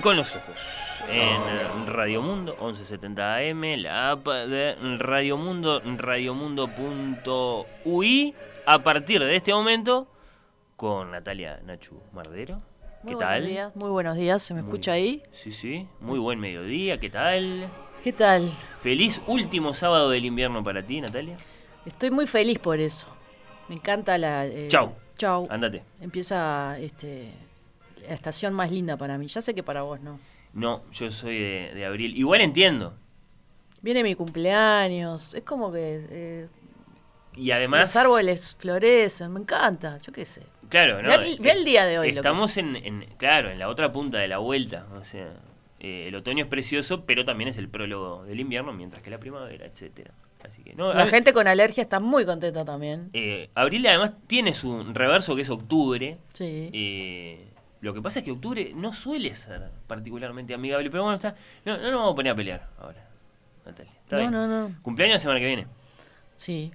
Con los ojos. En Radio Mundo, 1170 AM, la app de Radio Mundo, radiomundo.ui. A partir de este momento, con Natalia Nachu Mardero. ¿Qué Muy tal? Buenos días, muy buenos días, ¿se me Muy- escucha ahí? Sí, sí. Muy buen mediodía. ¿Qué tal? ¿Qué tal? Feliz último sábado del invierno para ti, Natalia. Estoy muy feliz por eso. Me encanta la... eh, Chau. Chau. Ándate. Empieza este, la estación más linda para mí. Ya sé que para vos no. No, yo soy de, de abril. Igual entiendo. Viene mi cumpleaños. Es como que eh, Y además. los árboles florecen. Me encanta. Yo qué sé. Claro, ¿no? Ve el- ve el día de hoy, lo que Estamos es. en, en- claro, en la otra punta de la vuelta. O sea, eh, el otoño es precioso, pero también es el prólogo del invierno, mientras que la primavera, etcétera. Así que, no, La a- gente con alergia está muy contenta también. eh, abril además tiene su reverso que es octubre. Sí. Eh, lo que pasa es que octubre no suele ser particularmente amigable, pero bueno, está. No, no nos vamos a poner a pelear ahora, Natalia. Está No, bien. no, no. Cumpleaños la semana que viene. Sí.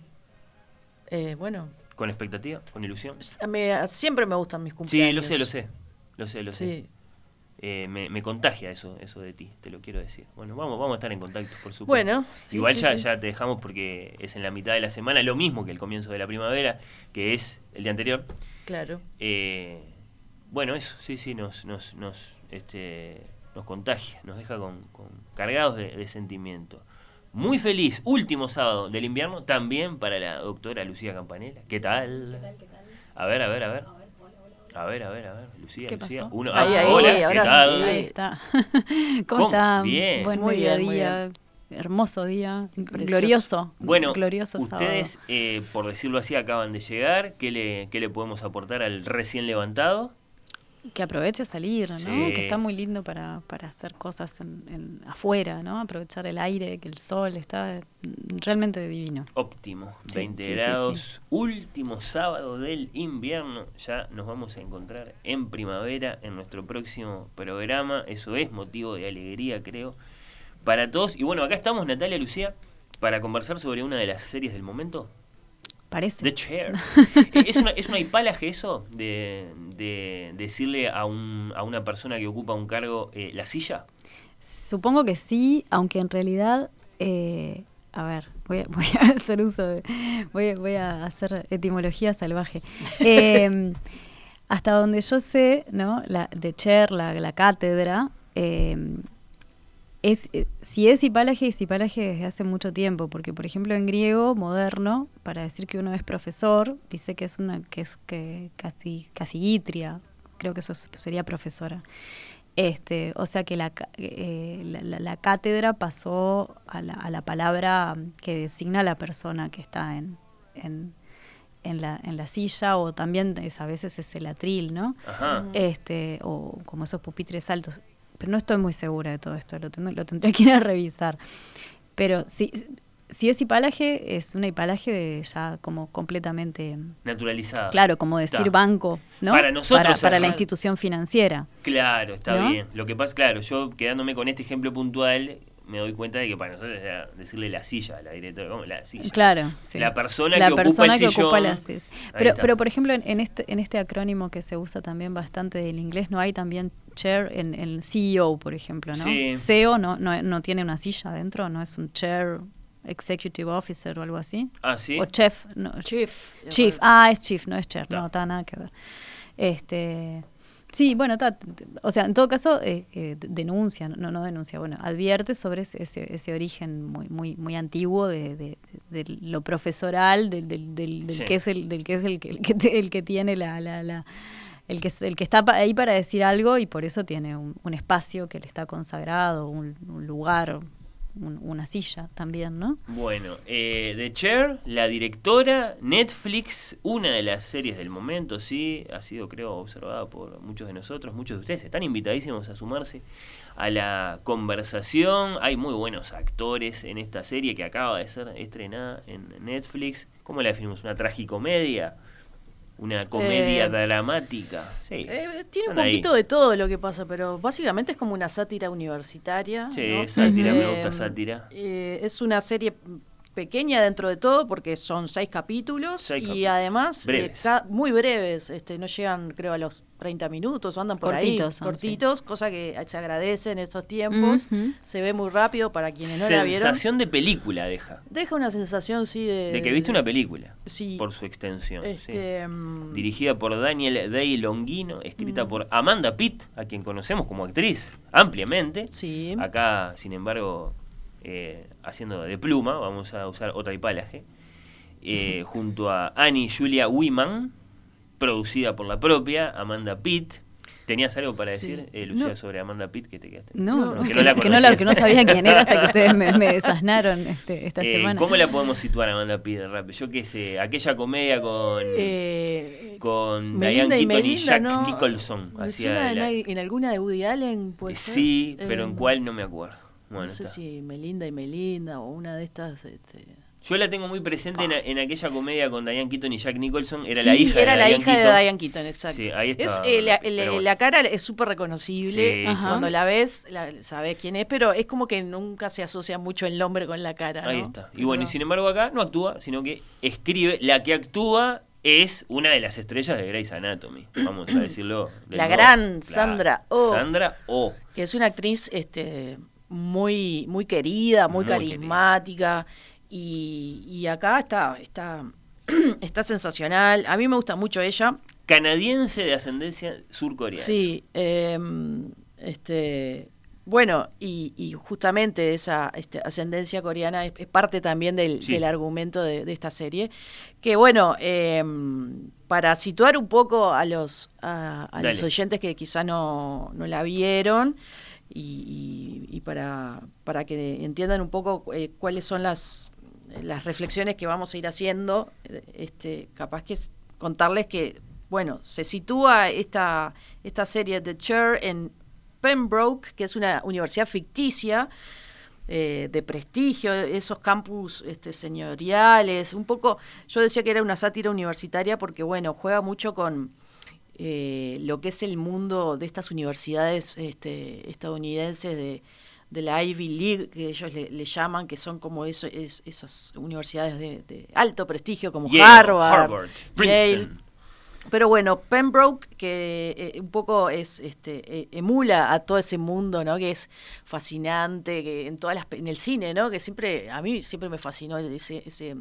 Eh, bueno, ¿Con expectativa? ¿Con ilusión? siempre me gustan mis Sí, cumpleaños. lo sé, lo sé. Lo sé, lo sé. Sí. Eh, me, me contagia eso, eso de ti, te lo quiero decir. Bueno, vamos, vamos a estar en contacto, por supuesto. Bueno, sí, Igual sí, ya, sí. ya te dejamos porque es en la mitad de la semana, lo mismo que el comienzo de la primavera, que es el día anterior. Claro. Eh, bueno, eso, sí, sí, nos, nos, nos, este, nos contagia, nos deja con, con cargados de, de sentimiento. Muy feliz, último sábado del invierno, también para la doctora Lucía Campanella. ¿Qué tal? A ver, a ver, a ver. A ver, a ver, a ver, Lucía, ¿Qué Lucía. pasó? Uno, Ahí, ah, ahí, hola, ¿qué ahora sí, tal? Ahí está. ¿Cómo, ¿Cómo? están? Bien. Buen Muy bien, muy mediodía. Hermoso día. Precioso. Glorioso. Bueno, glorioso ustedes, eh, por decirlo así, acaban de llegar. ¿Qué le, ¿Qué le podemos aportar al recién levantado? Que aproveche a salir, ¿no? Sí. Que está muy lindo para, para hacer cosas en, en- afuera, ¿no? Aprovechar el aire, que el sol está mm, realmente divino. Óptimo, Sí, 20 sí, sí, grados. sí. Último sábado del invierno. Ya nos vamos a encontrar en primavera en nuestro próximo programa. Eso es motivo de alegría, creo, para todos. Y bueno, acá estamos, Natalia Lucía, para conversar sobre una de las series del momento. Parece. The Chair. ¿Es una, ¿Es una hipalaje eso de, de decirle a, un, a una persona que ocupa un cargo eh, la silla? Supongo que sí, aunque en realidad, eh, a ver, voy a, voy a hacer uso de, voy, voy a hacer etimología salvaje. Eh, hasta donde yo sé, ¿no? La, de Cher, la, la cátedra, eh, es, eh, si es hipalaje, es hipalaje desde hace mucho tiempo, porque por ejemplo en griego moderno, para decir que uno es profesor, dice que es una, que es que casi, casigitria, creo que eso es- sería profesora. Este, o sea que la, eh, la, la- la cátedra pasó a la, a la palabra que designa a la persona que está en, en, en la, en la silla, o también es, a veces es el atril, ¿no? Ajá. este o como esos pupitres altos. Pero no estoy muy segura de todo esto, lo, ten- lo tendría que ir a revisar. Pero si, si es hipalaje, es una hipalaje de ya como completamente, Naturalizada. claro, como decir Está. banco, ¿no? Para nosotros para, para la institución financiera. Claro, está ¿No? bien. Lo que pasa, claro, yo quedándome con este ejemplo puntual, me doy cuenta de que para nosotros era decirle la silla a la directora, la silla. Claro, sí. La persona La que persona ocupa el que sillón. ocupa. Ahí Pero, pero por ejemplo, en, en este, en este acrónimo que se usa también bastante del inglés, ¿no hay también chair en el CEO, por ejemplo, ¿no? Sí. CEO no, no, no tiene una silla adentro, no es un chair executive officer o algo así. Ah, sí. O chef, no, Chief. chief, ah, es chief, no es chair, no, está nada que ver. Este, Sí, bueno, ta- o sea, en todo caso eh, eh, denuncia, no, no denuncia, bueno, advierte sobre ese, ese, ese origen muy, muy, muy antiguo de, de- de lo profesoral, del, del, del, del Sí. que es el, del que es el que, el que, te- el que tiene la, la, la- el que el que está ahí para decir algo y por eso tiene un, un espacio que le está consagrado, un, un lugar, un- una silla también, ¿no? Bueno, eh, The Chair, la directora, Netflix, una de las series del momento, sí, ha sido creo observada por muchos de nosotros, muchos de ustedes están invitadísimos a sumarse a la conversación. Hay muy buenos actores en esta serie que acaba de ser estrenada en Netflix. ¿Cómo la definimos? ¿Una tragicomedia? ¿Una comedia Eh, dramática? Sí. Eh, tiene un ahí. poquito de todo lo que pasa, pero básicamente es como una sátira universitaria. Sí, ¿no? sátira, me Eh, gusta sátira. es una serie pequeña dentro de todo porque son seis capítulos Seis y capítulos. además eh, Breves. muy breves, este, no llegan creo a los 30 minutos, o andan por Cortitos ahí, son, cortitos, cosa que se agradece en estos tiempos, se ve muy rápido para quienes no la vieron. Sensación de película deja. Deja una sensación, sí, de... De que viste una película. Sí. Por su extensión. sí. Este, mm, Dirigida por Daniel Day Longino, escrita Mm. por Amanda Pitt, a quien conocemos como actriz ampliamente. Sí. Acá, sin embargo, eh, haciendo de pluma, vamos a usar otra hipalaje, eh, junto a Annie Julia Wiman, producida por la propia Amanda Pitt. ¿Tenías algo para Sí. decir, eh, Lucía, No. sobre Amanda Pitt que te quedaste? No, No, que, que no la que no la- que no sabía quién era hasta que ustedes me, me desasnaron este, esta Eh, semana. ¿Cómo la podemos situar a Amanda Pitt rápido? Yo qué sé, aquella comedia con... eh, con Diane y Keaton y Melinda, Jack ¿no? Nicholson. ¿Me hacía suena en, la- al- en alguna de Woody Allen? Puede ser? Sí, pero ¿en cuál no me acuerdo. Bueno, no sé está. si Melinda y Melinda o una de estas. Este... Yo la tengo muy presente en, en aquella comedia con Diane Keaton y Jack Nicholson. Era Sí, la hija era de la Diane hija Keaton. de Diane Keaton, exacto. Sí, ahí es, estaba, eh, la, bueno. cara es súper reconocible. Sí. Cuando la ves, la, sabes quién es, pero es como que nunca se asocia mucho el nombre con la cara. Ahí ¿no? está. Y Pero- bueno, y sin embargo acá no actúa, sino que escribe. La que actúa es una de las estrellas de Grey's Anatomy. Vamos a decirlo. de La nuevo. gran Sandra Oh. Sandra O. que es una actriz este muy muy querida, muy, Muy carismática y, y acá está está está sensacional. A mí me gusta mucho ella. Canadiense de ascendencia surcoreana. Sí, eh, este bueno, y, y justamente esa este, ascendencia coreana es, es parte también del, Sí. del argumento de, de esta serie. Que bueno, eh, para situar un poco a los, a, a los oyentes que quizá no, no la vieron y, y- y para, para que entiendan un poco eh, cuáles son las, las reflexiones que vamos a ir haciendo, eh, este, capaz que es contarles que, bueno, se sitúa esta, esta serie The Chair en Pembroke, que es una universidad ficticia eh, de prestigio, esos campus este, señoriales, un poco, yo decía que era una sátira universitaria porque, bueno, juega mucho con eh, lo que es el mundo de estas universidades este, estadounidenses de, de la Ivy League, que ellos le, le llaman, que son como eso, es- esas universidades de, de alto prestigio como Yale, Harvard, Harvard, Yale. Princeton. Pero bueno, Pembroke, que eh, un poco es este eh, emula a todo ese mundo, ¿no? Que es fascinante, que en todas las en el cine, ¿no? Que siempre a mí siempre me fascinó ese ese,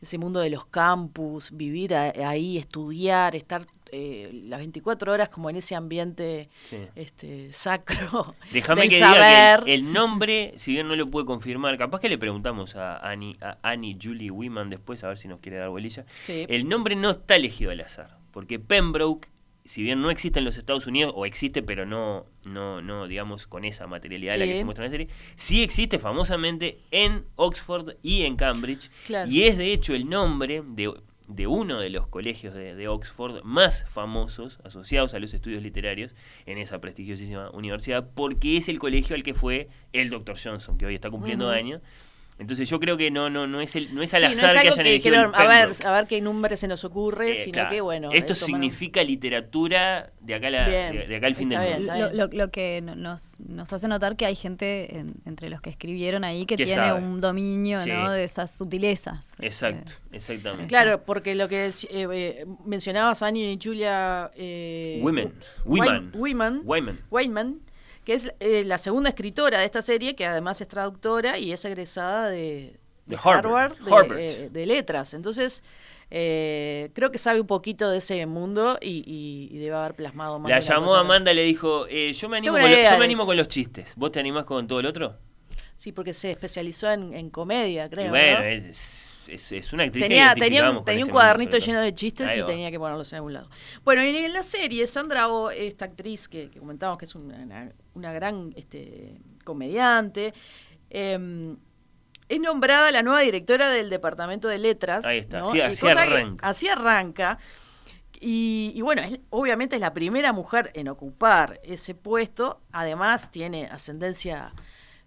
ese mundo de los campus, vivir a- ahí, estudiar, estar eh, las 24 horas como en ese ambiente Sí. este sacro. Déjame que diga saber. que el, el nombre, si bien no lo pude confirmar, capaz que le preguntamos a Annie, a Annie Julie Wiman después, a ver si nos quiere dar bolilla. Sí. El nombre no está elegido al azar, porque Pembroke, si bien no existe en los Estados Unidos, o existe, pero no, no, no digamos, con esa materialidad de la que se muestra en la serie, sí existe famosamente en Oxford y en Cambridge, Claro. y es de hecho el nombre de, de uno de los colegios de, de Oxford más famosos asociados a los estudios literarios en esa prestigiosísima universidad, porque es el colegio al que fue el Dr. Johnson, que hoy está cumpliendo años. Entonces yo creo que no, no, no es el, no es al Sí, no azar es que algo hayan que elegido dijeron, el a ver, a ver qué nombre se nos ocurre, Eh, sino claro. que bueno. Esto eh, significa literatura de acá, la, de, de acá al fin está del bien, mundo. Lo, lo- lo que no- nos, nos hace notar que hay gente en- entre los que escribieron ahí que Que tiene sabe. un dominio Sí. ¿no? de esas sutilezas. Exacto, Eh, exactamente. Claro, porque lo que eh, eh, mencionabas, Annie y Julia. Eh, Women, women, Women. Wayman, que es eh, la segunda escritora de esta serie, que además es traductora y es egresada de, De Harvard. Harvard, de, Harvard. eh, de letras. Entonces, eh, creo que sabe un poquito de ese mundo y, y- y debe haber plasmado más. La llamó cosa. Amanda y le dijo, eh, yo, me animo con lo- yo me animo con los chistes. ¿Vos te animás con todo el otro? Sí, porque se especializó en, en comedia, creo. y bueno, ¿no? es, es, es una actriz que Tenía, tenía, identificamos un, tenía un cuadernito mundo, lleno de chistes y tenía que ponerlos en algún lado. Bueno, y en la serie, Sandra Oh, esta actriz que, que comentábamos que es una, una- gran este, comediante, eh, es nombrada la nueva directora del Departamento de Letras. Ahí está, ¿no? así- que- arranca. así arranca. Y, y bueno, es- obviamente es la primera mujer en ocupar ese puesto. Además, tiene ascendencia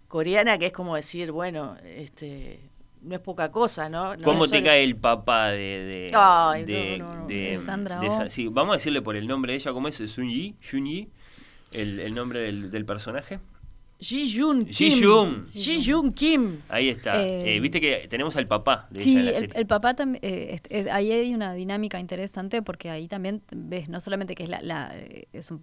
coreana, que es como decir, bueno, este no es poca cosa, ¿no? No ¿Cómo te solo- cae el papá de... de, Ay, de, no, no, no. de- De Sandra de Oh. esa- sí, vamos a decirle por el nombre de ella, ¿cómo es? Sun-Yi, Sun-Yi, el, el nombre del, del personaje. Ji Jun Ji Kim. Jun. Ji Jun Kim. Ahí está. Eh, Eh, Viste que tenemos al papá de Sí, la el, serie. el papá también, ahí hay una dinámica interesante porque ahí también ves no solamente que es la, la, eh, es un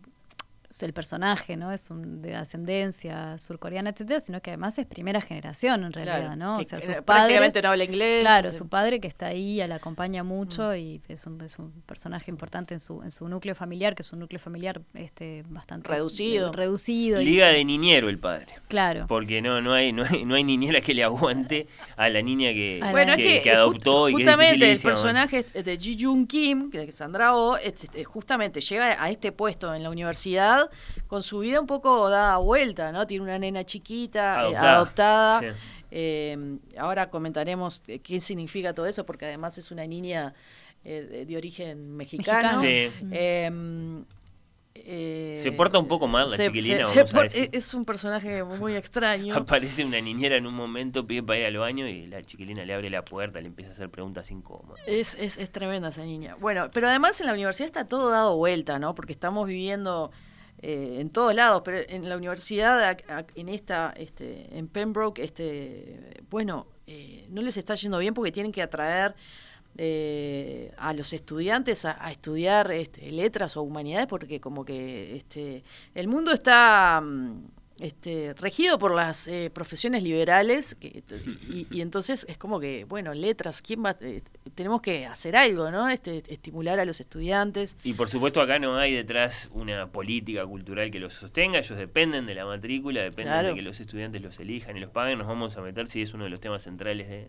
el personaje, ¿no? Es un, de ascendencia surcoreana, etcétera, sino que además es primera generación en realidad, Claro, ¿no? O sea, sus prácticamente padres, no habla inglés. claro, este, su padre que está ahí, la acompaña mucho Mm. y es un, es un personaje importante en su, en su núcleo familiar, que es un núcleo familiar este bastante Reducido. eh, reducido y- Liga de niñero el padre. claro. Porque no, no, hay, no, hay, no hay niñera que le aguante a la niña que, Bueno, que, es que, que adoptó just- y que es justamente el personaje de Ji Jun Kim, que es Sandra Oh, este, justamente llega a este puesto en la universidad con su vida un poco dada vuelta, ¿no? Tiene una nena chiquita, eh, Adoptada, adoptada. sí. Eh, ahora comentaremos eh, qué significa todo eso, porque además es una niña eh, de, de origen mexicano. Mexicano. Sí. Eh, eh, Se porta un poco mal la se- chiquilina, se- vamos se a decir. es un personaje muy extraño. Aparece una niñera en un momento, pide para ir al baño y la chiquilina le abre la puerta, le empieza a hacer preguntas incómodas. Es, es, es tremenda esa niña. Bueno, pero además en la universidad está todo dado vuelta, ¿no? Porque estamos viviendo eh, en todos lados, pero en la universidad, en esta, este, en Pembroke, este, bueno, eh, no les está yendo bien porque tienen que atraer eh, a los estudiantes a, a estudiar este, letras o humanidades, porque como que este, el mundo está mm, este, regido por las eh, profesiones liberales que, y, y entonces es como que, bueno, letras, ¿quién va? eh, tenemos que hacer algo, ¿no? Este, estimular a los estudiantes. Y por supuesto acá no hay detrás una política cultural que los sostenga, ellos dependen de la matrícula, dependen Claro. de que los estudiantes los elijan y los paguen, nos vamos a meter si es uno de los temas centrales de,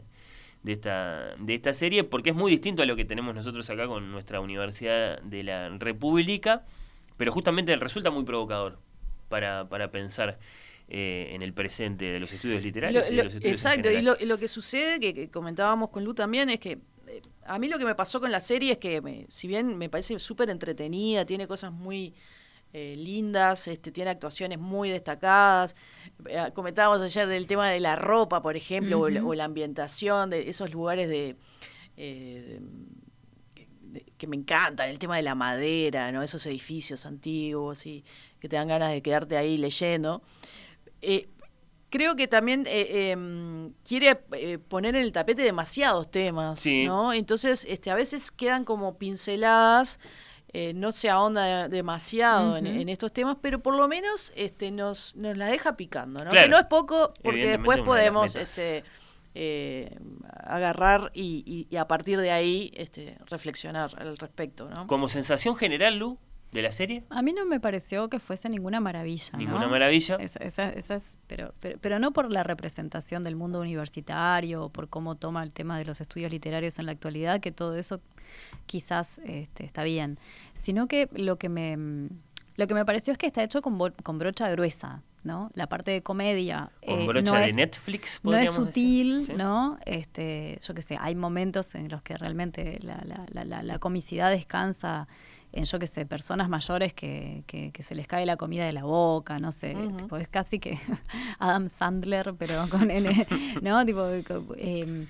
de esta, de esta serie, porque es muy distinto a lo que tenemos nosotros acá con nuestra Universidad de la República, pero justamente resulta muy provocador para, para pensar eh, en el presente de los estudios literarios. Lo- y de lo- los estudios en exacto, y lo, lo que sucede, que, que comentábamos con Lu también, es que eh, a mí lo que me pasó con la serie es que, me- si bien me parece súper entretenida, tiene cosas muy eh, lindas, este, tiene actuaciones muy destacadas. Eh, comentábamos ayer del tema de la ropa, por ejemplo, o, la, Ujú. o la ambientación de esos lugares de... eh, de- que me encantan, el tema de la madera, ¿no? esos edificios antiguos y que te dan ganas de quedarte ahí leyendo. Eh, creo que también eh, em, quiere eh, poner en el tapete demasiados temas, Sí. ¿no? Entonces, este, a veces quedan como pinceladas, eh, no se ahonda demasiado en, estos temas, pero por lo menos este, nos, nos la deja picando, ¿no? Claro. Que no es poco, porque después podemos este, eh, agarrar y, y- y a partir de ahí este, reflexionar al respecto, ¿no? Como sensación general, Lu, de la serie, A mí no me pareció que fuese ninguna maravilla. ¿no? ninguna maravilla. Esa, esa- esa es- pero, pero, pero no por la representación del mundo universitario, o por cómo toma el tema de los estudios literarios en la actualidad, que todo eso quizás este, está bien, sino que lo que me lo que me pareció es que está hecho con, brocha gruesa, ¿no? La parte de comedia Con eh, brocha no de es, Netflix, no es sutil, decir. ¿Sí? ¿no? Este, yo qué sé, hay momentos en los que realmente la, la, la, la- la comicidad descansa en, yo qué sé, personas mayores que, que, que se les cae la comida de la boca, no sé, tipo, es casi que Adam Sandler, pero con N, ¿no? Tipo, em,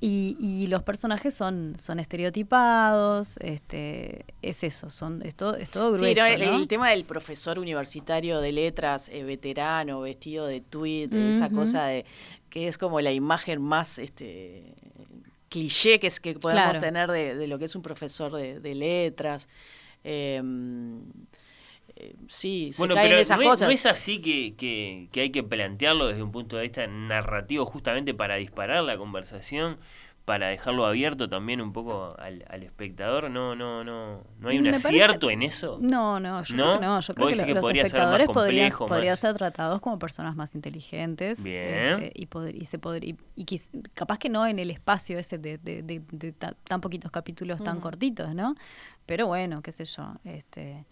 y, y los personajes son, son estereotipados, este, es eso, son, es todo, es todo Sí, grueso, no, el, ¿no? el tema del profesor universitario de letras, eh, veterano, vestido de tweed, esa cosa de que es como la imagen más este cliché que es que podemos Claro. tener de, de lo que es un profesor de, de letras. Eh, eh, sí, se Bueno, caen pero esas no, es, cosas. no es así que, que- que hay que plantearlo desde un punto de vista narrativo justamente para disparar la conversación, para dejarlo abierto también un poco al, al espectador. No, no, no, no hay un Me parece- acierto en eso. No, no, yo ¿No? creo que no. Yo creo que decís lo- que los podría ser más espectadores podrían, podrían ser tratados como personas más inteligentes. Bien. este, y, poder, y se poder, y, y quiz- capaz que no en el espacio ese de, de- de- de ta- tan poquitos capítulos tan cortitos, ¿no? Pero bueno, qué sé yo. Este,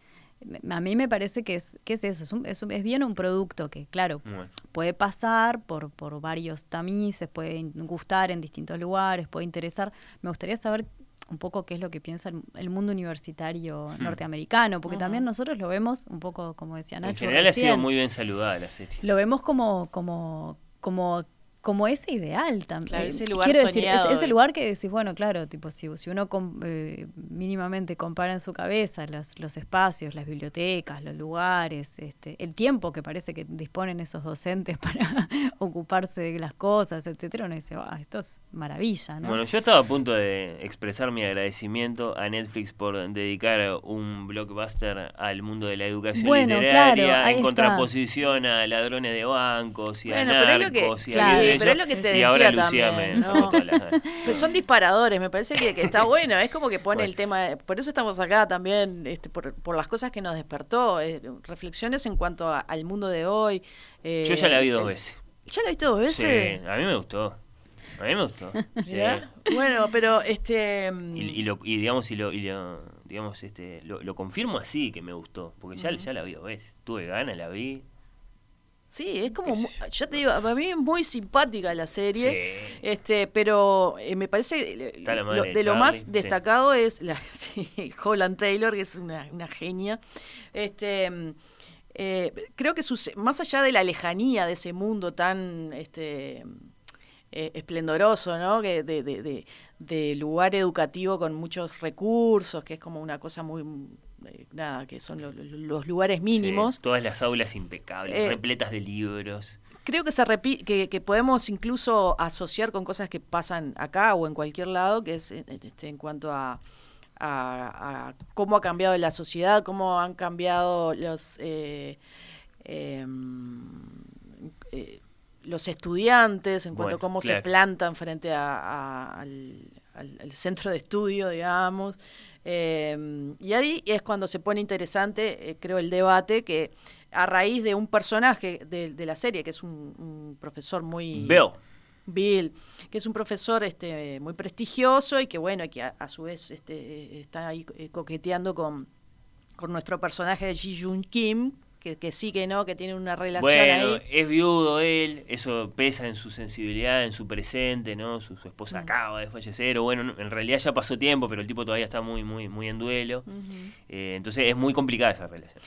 a mí me parece que es, que es eso, es, un- es, un- es bien un producto que, claro, Bueno, puede pasar por, por varios tamices, puede gustar en distintos lugares, puede interesar. Me gustaría saber un poco qué es lo que piensa el, el mundo universitario Hmm. norteamericano, porque también nosotros lo vemos un poco, como decía en Nacho, general ha sido muy bien saludada la serie. lo vemos como, como, como, como ese ideal también. Claro, ese lugar Quiero decir, ese de- lugar que decís, bueno, claro, tipo, si, si uno com- eh, mínimamente compara en su cabeza los, los espacios, las bibliotecas, los lugares, este, el tiempo que parece que disponen esos docentes para ocuparse de las cosas, etcétera, uno dice, "Ah, esto es maravilla, ¿no? Bueno, yo estaba a punto de expresar mi agradecimiento a Netflix por dedicar un blockbuster al mundo de la educación Bueno, literaria claro, en está. contraposición a ladrones de bancos y Bueno, a pero es lo que- narcos y a pero es lo que te y ahora decía Lucía también, me ¿no? sacó todas las- Pero son disparadores, me parece que, que está bueno, es como que pone Bueno. el tema, por eso estamos acá también, este, por, por las cosas que nos despertó, eh, reflexiones en cuanto a- al mundo de hoy. eh, Yo ya la vi dos el- veces. ¿Ya la viste dos veces? Sí, a mí me gustó. A mí me gustó. sí. Bueno, pero este... Y, y lo, y digamos, y lo, y lo- digamos, este, lo, lo confirmo así que me gustó. Porque ya, ya la vi dos veces. Tuve ganas, la vi. Sí, es como, ya te digo, a mí es muy simpática la serie. Sí. Este, pero eh, me parece eh, lo- de, de lo más sí. destacado es la sí, Holland Taylor, que es una, una genia. Este, mm, eh, creo que sus- más allá de la lejanía de ese mundo tan este, eh, esplendoroso, ¿no? Que de, de- de- de lugar educativo con muchos recursos, que es como una cosa muy eh, nada, que son lo- lo- los lugares mínimos. Sí, todas las aulas impecables, Eh, repletas de libros. Creo que se repi- que, que podemos incluso asociar con cosas que pasan acá o en cualquier lado, que es eh, este, en cuanto a, a- a cómo ha cambiado la sociedad, cómo han cambiado los eh, em, eh, los estudiantes, en cuanto a cómo claro. se plantan frente a- a- al, al- al centro de estudio, digamos. Eh, y ahí es cuando se pone interesante, eh, creo, el debate que a raíz de un personaje de, de la serie, que es un, un profesor muy... Bill. Bill, que es un profesor este, muy prestigioso y que bueno, que a, a su vez este, está ahí eh, coqueteando con, con nuestro personaje de Ji Jun Kim, que, que sí que no, que tiene una relación Bueno, ahí. es viudo él, eso pesa en su sensibilidad, en su presente, ¿no? Su, su esposa Mm. acaba de fallecer, o bueno, no, en realidad ya pasó tiempo, pero el tipo todavía está muy, muy, muy en duelo. Eh, entonces es muy complicada esa relación.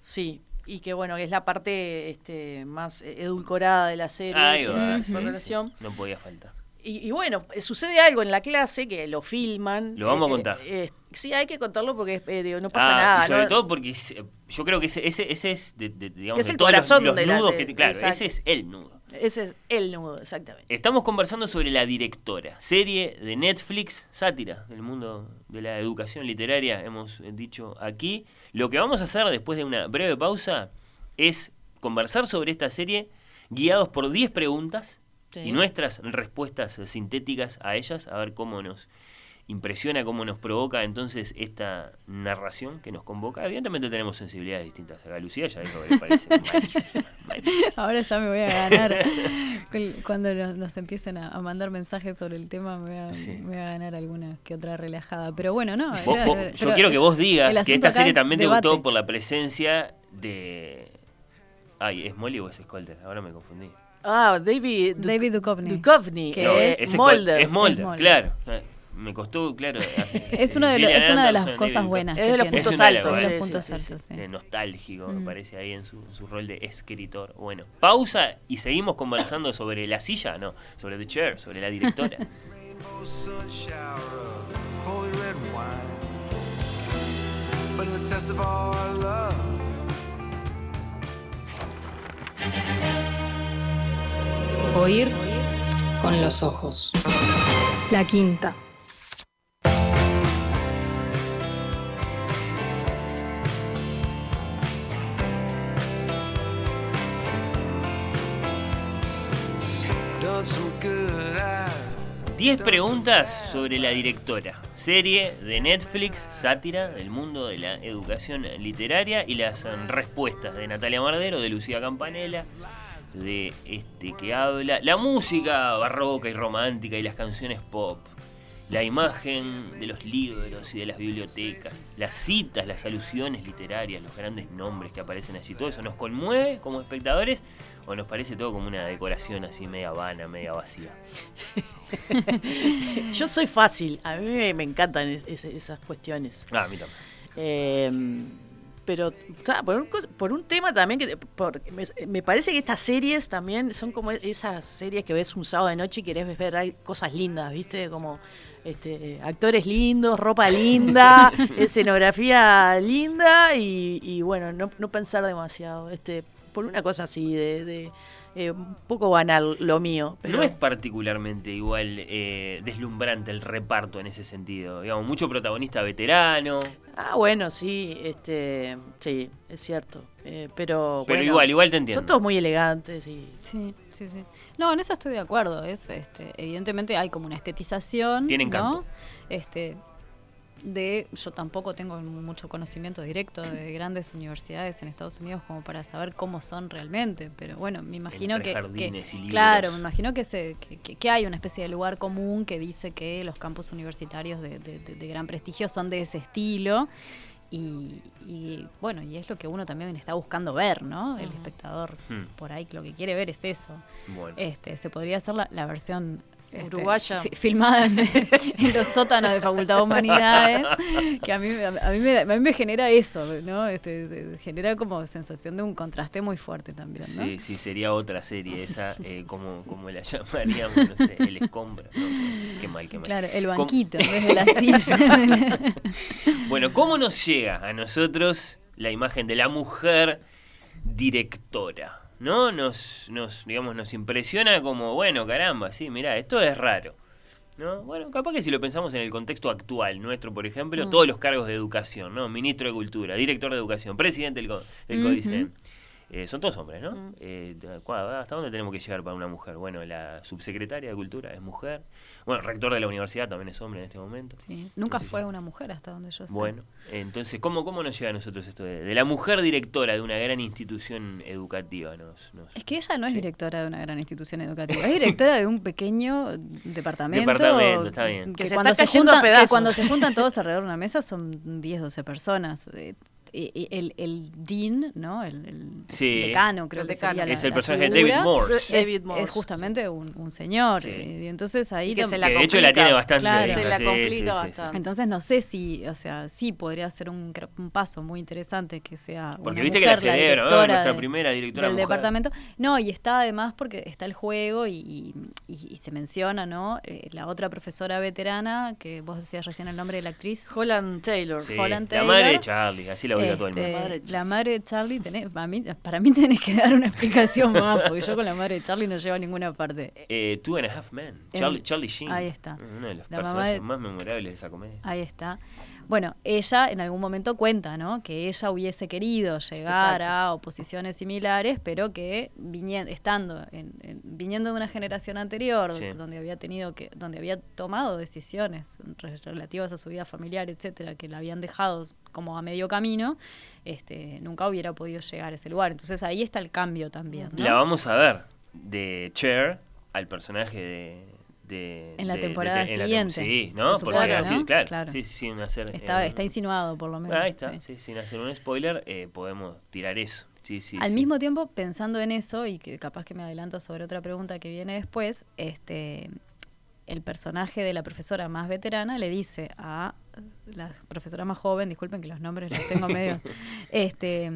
Sí, y que bueno, que es la parte este, más edulcorada de la serie, Ahí esa- sí, relación. no podía faltar. Y, y bueno, eh, sucede algo en la clase que lo filman. Lo vamos a eh, contar. eh, sí, hay que contarlo porque digo, no pasa Ah, nada. y sobre ¿no? todo porque es- yo creo que ese, ese, ese es, de, de- digamos, es el todos los- corazón los, de la- nudos de- que, claro, exacto. ese es el nudo. Ese es el nudo, exactamente. Estamos conversando sobre La Directora, serie de Netflix, sátira del mundo de la educación literaria, hemos dicho aquí. Lo que vamos a hacer después de una breve pausa es conversar sobre esta serie guiados por 10 preguntas Sí. y nuestras respuestas sintéticas a ellas, a ver cómo nos impresiona, cómo nos provoca entonces esta narración que nos convoca. Evidentemente tenemos sensibilidades distintas. Acá Lucía ya dijo que le parece malísima, malísima. Ahora ya me voy a ganar. Cu- Cuando nos, nos empiecen a, a mandar mensajes sobre el tema, me voy, a, Sí. me voy a ganar alguna que otra relajada. Pero bueno, no. Vos- pero yo quiero que vos digas que esta serie también debate. debutó por la presencia de. Ay, ¿es Molly o es Skolter? Ahora me confundí. Ah, David, Duc- David Duchovny. Duchovny, Que No, es, es- Mulder. Es Mulder, Es Mulder. claro. Eh, Me costó, claro. Es, uno de lo- Gillian es una de las cosas David buenas. Es de los puntos Es altos. De los puntos altos, nostálgico, me Mm. parece ahí en su, su rol de escritor. Bueno, pausa y seguimos conversando sobre la silla, no, sobre The Chair, sobre la directora. Oír con los ojos. La quinta. Diez preguntas sobre la directora. Serie de Netflix, sátira del mundo de la educación literaria y las respuestas de Natalia Mardero, de Lucía Campanella, de este que habla, la música barroca y romántica y las canciones pop, la imagen de los libros y de las bibliotecas, las citas, las alusiones literarias, los grandes nombres que aparecen allí, todo eso nos conmueve como espectadores o nos parece todo como una decoración así media vana, media vacía. Yo soy fácil, a mí me, encantan es- es- esas cuestiones. Ah, a mí también. Eh, pero claro, por, un, por un tema también que por- me, me parece que estas series también son como esas series que ves un sábado de noche y querés ver cosas lindas, ¿viste? Como este, actores lindos, ropa linda, escenografía linda y, y bueno, no, no pensar demasiado. Este, por una cosa así de, de, eh, un poco banal lo mío. Pero no es particularmente igual eh, deslumbrante el reparto en ese sentido. Digamos, mucho protagonista veterano. Ah, bueno, sí, este, sí, es cierto. Eh, pero Pero bueno, igual, igual te entiendo. Son todos muy elegantes y Sí, sí, sí. No, en eso estoy de acuerdo. Es, este, evidentemente hay como una estetización. Tiene ¿no? encanto. Este, de, yo tampoco tengo mucho conocimiento directo de grandes universidades en Estados Unidos como para saber cómo son realmente, pero bueno, me imagino Entre que, jardines que- claro, me imagino que, se, que, que- hay una especie de lugar común que dice que los campus universitarios de, de- de- de gran prestigio son de ese estilo y, y, bueno, y es lo que uno también está buscando ver, ¿no? El espectador Hmm. por ahí lo que quiere ver es eso. Bueno. Este, se podría hacer la, la versión Uruguaya. fi- filmada en, en los sótanos de Facultad de Humanidades, que a mí, a mí, me, a mí me genera eso, ¿no? Este, genera como sensación de un contraste muy fuerte también, ¿no? Sí, sí, sería otra serie esa, eh, como, como la llamaríamos, no sé, el escombro. No, qué mal, qué mal. Claro, el banquito en vez de la silla. Bueno, ¿cómo nos llega a nosotros la imagen de la mujer directora? ¿No? Nos, nos, digamos, nos impresiona como, bueno, caramba, sí, mira, esto es raro. ¿No? Bueno, capaz que si lo pensamos en el contexto actual, nuestro, por ejemplo, Mm. todos los cargos de educación, ¿no? Ministro de Cultura, director de Educación, presidente del, del. CODICEN. Eh, son todos hombres, ¿no? Mm. Eh, ¿cuá- ¿Hasta dónde tenemos que llegar para una mujer? Bueno, la subsecretaria de Cultura es mujer. Bueno, rector de la universidad también es hombre en este momento. Sí, nunca sí. fue una mujer hasta donde yo sé. Bueno, entonces, ¿cómo, cómo nos llega a nosotros esto de, de la mujer directora de una gran institución educativa? Nos, nos- Es que ella no es Sí. directora de una gran institución educativa, es directora de un pequeño departamento. Departamento, está bien. Que Que, se cuando, está se cayendo a juntan, que pedazos. cuando se juntan todos alrededor de una mesa son 10, 12 personas. Eh, el, el dean, ¿no? El, el Sí. decano, creo El que decano. sería la- es el la personaje de David Morse. Es, David Morse. es justamente un, un señor. Sí. Y entonces ahí Que se la que de hecho la complica. tiene bastante Claro. se la sí, complica sí, sí, sí. bastante. entonces no sé si, o sea, sí podría ser un, paso muy interesante que sea Porque una viste que la ¿no? directora Nuestra de- primera directora del mujer. departamento. No, y está además porque está el juego y, y- y- y se menciona, ¿no? Eh, la otra profesora veterana, que vos decías recién el nombre de la actriz. Holland Taylor. Sí, Holland la madre de Taylor. Charlie, así todo el Este, mundo. Madre de la madre de Charlie, tenés- para, mí, para mí tenés que dar una explicación más, porque yo con la madre de Charlie no llevo a ninguna parte. Eh, Two and a Half Men, Charlie, Charlie Sheen. ahí está. Uno de los La mamá personajes de- más memorables de esa comedia. Ahí está. Bueno, ella en algún momento cuenta, ¿no? Que ella hubiese querido llegar Exacto. a oposiciones similares, pero que viñe- estando en, en- viniendo de una generación anterior, Sí. donde había tenido que, donde había tomado decisiones re- relativas a su vida familiar, etcétera, que la habían dejado como a medio camino, este, nunca hubiera podido llegar a ese lugar. Entonces ahí está el cambio también. ¿no? La vamos a ver de Cher al personaje de. De- En la de- temporada de- la siguiente, sí, claro. Claro. Sí, sí, sin hacer. Está, eh, está insinuado por lo menos. Ahí está, sí. sin hacer un spoiler, eh, podemos tirar eso. Sí, sí, Al mismo tiempo, pensando en eso, y que capaz que me adelanto sobre otra pregunta que viene después, este el personaje de la profesora más veterana le dice a la profesora más joven, disculpen que los nombres los tengo medio, este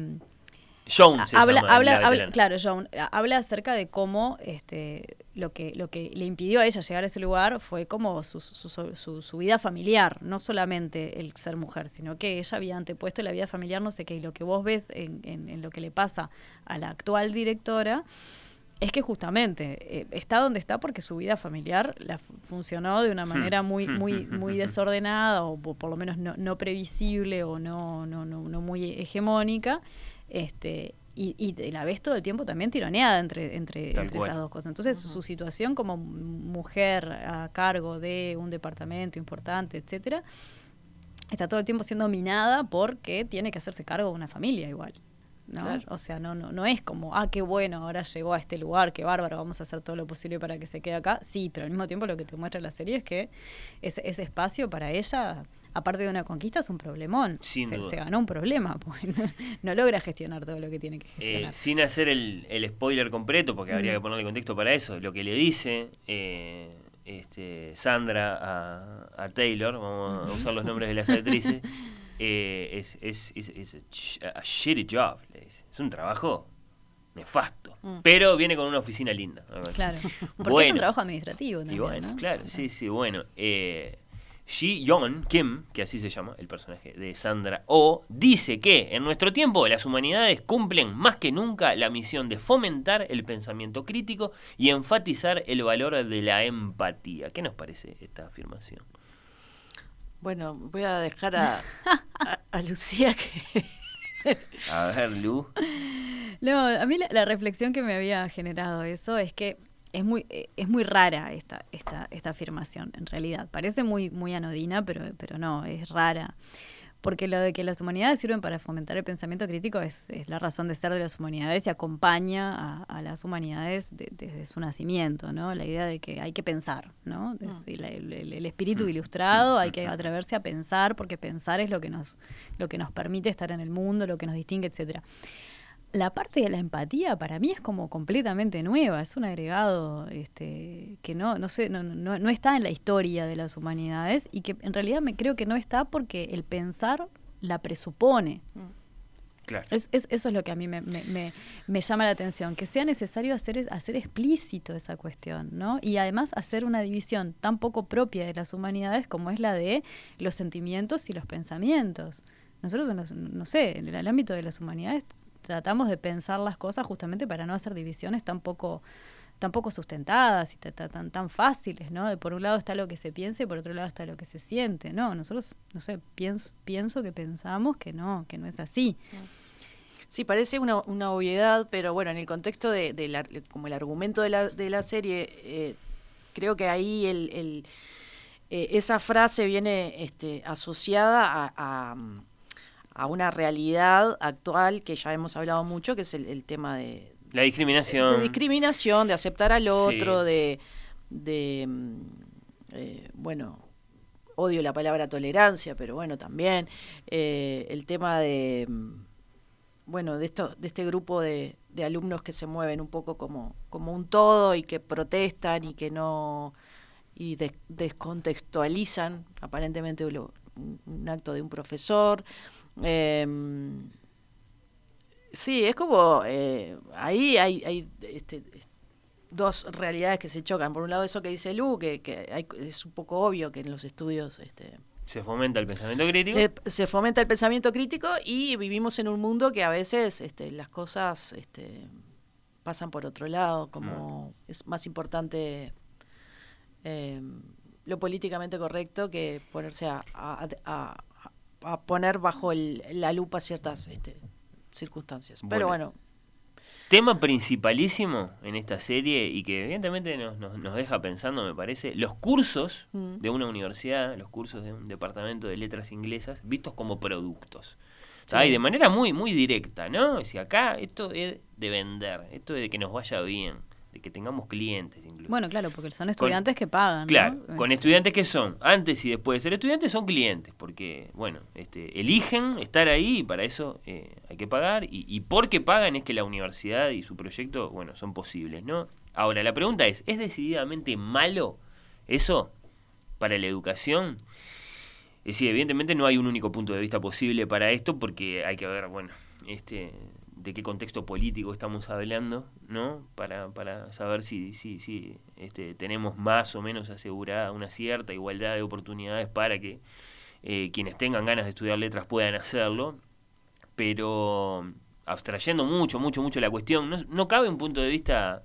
Joan se habla, llama, habla, claro, Joan, habla acerca de cómo este, lo que lo que le impidió a ella llegar a ese lugar fue como su, su, su- su- su vida familiar, no solamente el ser mujer, sino que ella había antepuesto la vida familiar, no sé qué, y lo que vos ves en, en- en lo que le pasa a la actual directora es que justamente eh, está donde está porque su vida familiar la fu- funcionó de una manera muy muy muy desordenada o po- por lo menos no, no previsible o no no, no no muy hegemónica este y, y la ves todo el tiempo también tironeada entre, entre, entre esas dos cosas. Entonces, su situación como mujer a cargo de un departamento importante, etcétera, está todo el tiempo siendo minada porque tiene que hacerse cargo de una familia igual. ¿no? Claro. O sea, no, no, no es como, ah, qué bueno, ahora llegó a este lugar, qué bárbaro, vamos a hacer todo lo posible para que se quede acá. Sí, pero al mismo tiempo lo que te muestra la serie es que ese, ese espacio para ella, aparte de una conquista, es un problemón. Sin se, duda. se ganó un problema, pues no, no logra gestionar todo lo que tiene que Eh, gestionar. sin hacer el, el spoiler completo, porque habría Mm. que ponerle contexto para eso, lo que le dice eh, este, Sandra a, a Taylor, vamos a usar los nombres de las actrices, eh, es, es, es- es a, shitty job, le dice. es un trabajo nefasto, Mm. pero viene con una oficina linda. Claro, porque es un trabajo administrativo Y también, bueno, ¿no? claro, sí, sí, bueno. Eh, Ji Yeon Kim, que así se llama el personaje de Sandra Oh, dice que en nuestro tiempo las humanidades cumplen más que nunca la misión de fomentar el pensamiento crítico y enfatizar el valor de la empatía. ¿Qué nos parece esta afirmación? Bueno, voy a dejar a, a, a Lucía que... A ver, Lu. No, a mí la, la reflexión que me había generado eso es que es muy, eh, es muy rara esta, esta, esta afirmación, en realidad. Parece muy, muy anodina, pero, pero no, es rara. Porque lo de que las humanidades sirven para fomentar el pensamiento crítico es, es la razón de ser de las humanidades y acompaña a, a las humanidades de- desde su nacimiento, ¿no? La idea de que hay que pensar, ¿no? Es el, el- el- el espíritu ilustrado, hay que atreverse a pensar, porque pensar es lo que nos, lo que nos permite estar en el mundo, lo que nos distingue, etcétera la parte de la empatía para mí es como completamente nueva, es un agregado este, que no, no, sé, no, no, no está en la historia de las humanidades y que en realidad me creo que no está porque el pensar la presupone. Claro. Es, es- eso es lo que a mí me, me- me- me llama la atención, que sea necesario hacer, hacer explícito esa cuestión, ¿no? Y además hacer una división tan poco propia de las humanidades como es la de los sentimientos y los pensamientos. Nosotros, en los- no sé, en el ámbito de las humanidades tratamos de pensar las cosas justamente para no hacer divisiones tan poco tan poco sustentadas y ta- ta- tan, tan fáciles, ¿no? De por un lado está lo que se piensa y por otro lado está lo que se siente, ¿no? Nosotros, no sé, pienso, pienso que pensamos que no, que no es así. Sí, parece una, una obviedad, pero bueno, en el contexto de, de la- como el argumento de la, de la serie, eh, creo que ahí el, el, eh, esa frase viene este, asociada a, a, a una realidad actual que ya hemos hablado mucho, que es el, el tema de, La discriminación. de discriminación, de aceptar al otro, Sí. de, de mm, eh, bueno, odio la palabra tolerancia, pero bueno, también eh, el tema de, mm, bueno, de esto, de este grupo de, de alumnos que se mueven un poco como, como un todo y que protestan y que no y des- descontextualizan aparentemente lo- un acto de un profesor. Em, Sí, es como eh, ahí hay, hay este, es- dos realidades que se chocan. Por un lado eso que dice Lu, que, que hay- es un poco obvio que en los estudios este, Se fomenta el pensamiento crítico. se, se fomenta el pensamiento crítico y vivimos en un mundo que a veces este, las cosas este, pasan por otro lado, como es más importante eh, lo políticamente correcto que ponerse a, a- a- a poner bajo el- la lupa ciertas este, circunstancias. Pero Bueno. Tema principalísimo en esta serie y que evidentemente nos, nos, nos deja pensando, me parece, los cursos Mm. de una universidad, los cursos de un departamento de letras inglesas, vistos como productos. Sí. Y de manera muy, muy directa, ¿no? Si acá esto es de vender, esto es de que nos vaya bien, de que tengamos clientes incluso. Bueno, claro, porque son estudiantes que pagan. Claro, con estudiantes que son, antes y después de ser estudiantes, son clientes, porque, bueno, este, eligen estar ahí y para eso eh, hay que pagar, y, y porque pagan es que la universidad y su proyecto, bueno, son posibles, ¿no? Ahora, la pregunta es, ¿es decididamente malo eso para la educación? Es decir, evidentemente no hay un único punto de vista posible para esto, porque hay que ver, bueno, este de qué contexto político estamos hablando, ¿no? Para, para saber si, si, si este, tenemos más o menos asegurada una cierta igualdad de oportunidades para que eh, quienes tengan ganas de estudiar letras puedan hacerlo, pero abstrayendo mucho, mucho, mucho la cuestión, no, no cabe un punto de vista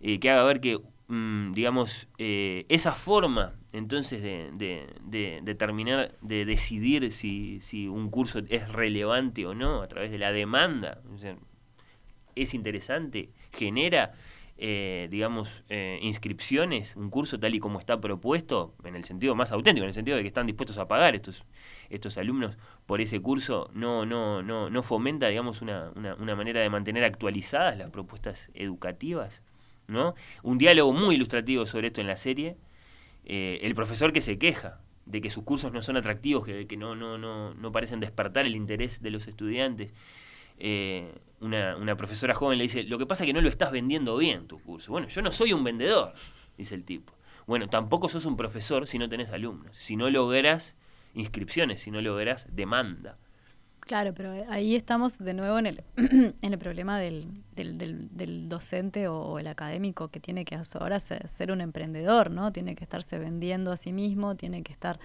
eh, que haga ver que, mm, digamos, eh, esa forma entonces de, de, de determinar, de decidir si, si un curso es relevante o no a través de la demanda, es interesante, genera, eh, digamos, eh, inscripciones, un curso tal y como está propuesto, en el sentido más auténtico, en el sentido de que están dispuestos a pagar estos, estos alumnos por ese curso, no, no, no, no fomenta, digamos, una, una, una manera de mantener actualizadas las propuestas educativas, ¿no? Un diálogo muy ilustrativo sobre esto en la serie, eh, el profesor que se queja de que sus cursos no son atractivos, que, que no, no, no, no parecen despertar el interés de los estudiantes. Eh, una, una profesora joven le dice, lo que pasa es que no lo estás vendiendo bien tu curso. Bueno, yo no soy un vendedor, dice el tipo. Bueno, tampoco sos un profesor si no tenés alumnos, si no logras inscripciones, si no logras demanda. Claro, pero ahí estamos de nuevo en el, en el problema del, del, del, del docente o, el académico que tiene que ahora ser, ser un emprendedor, ¿no? Tiene que estarse vendiendo a sí mismo, tiene que estar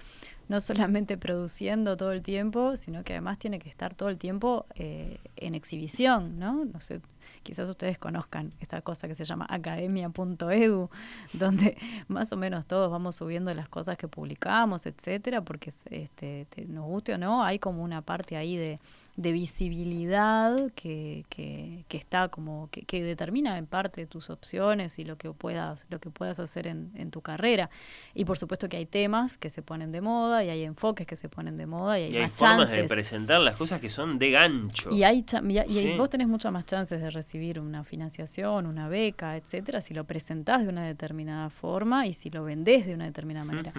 no solamente produciendo todo el tiempo, sino que además tiene que estar todo el tiempo eh, en exhibición, ¿no? No sé, quizás ustedes conozcan esta cosa que se llama academia.edu, donde más o menos todos vamos subiendo las cosas que publicamos, etcétera, porque este, te- nos guste o no, hay como una parte ahí de, de visibilidad que, que, que está como que, que determina en parte tus opciones y lo que puedas lo que puedas hacer en, en tu carrera y por supuesto que hay temas que se ponen de moda y hay enfoques que se ponen de moda y hay Y hay formas chances de presentar las cosas que son de gancho. y hay y, y Sí. vos tenés muchas más chances de recibir una financiación, una beca, etcétera, si lo presentás de una determinada forma y si lo vendés de una determinada manera.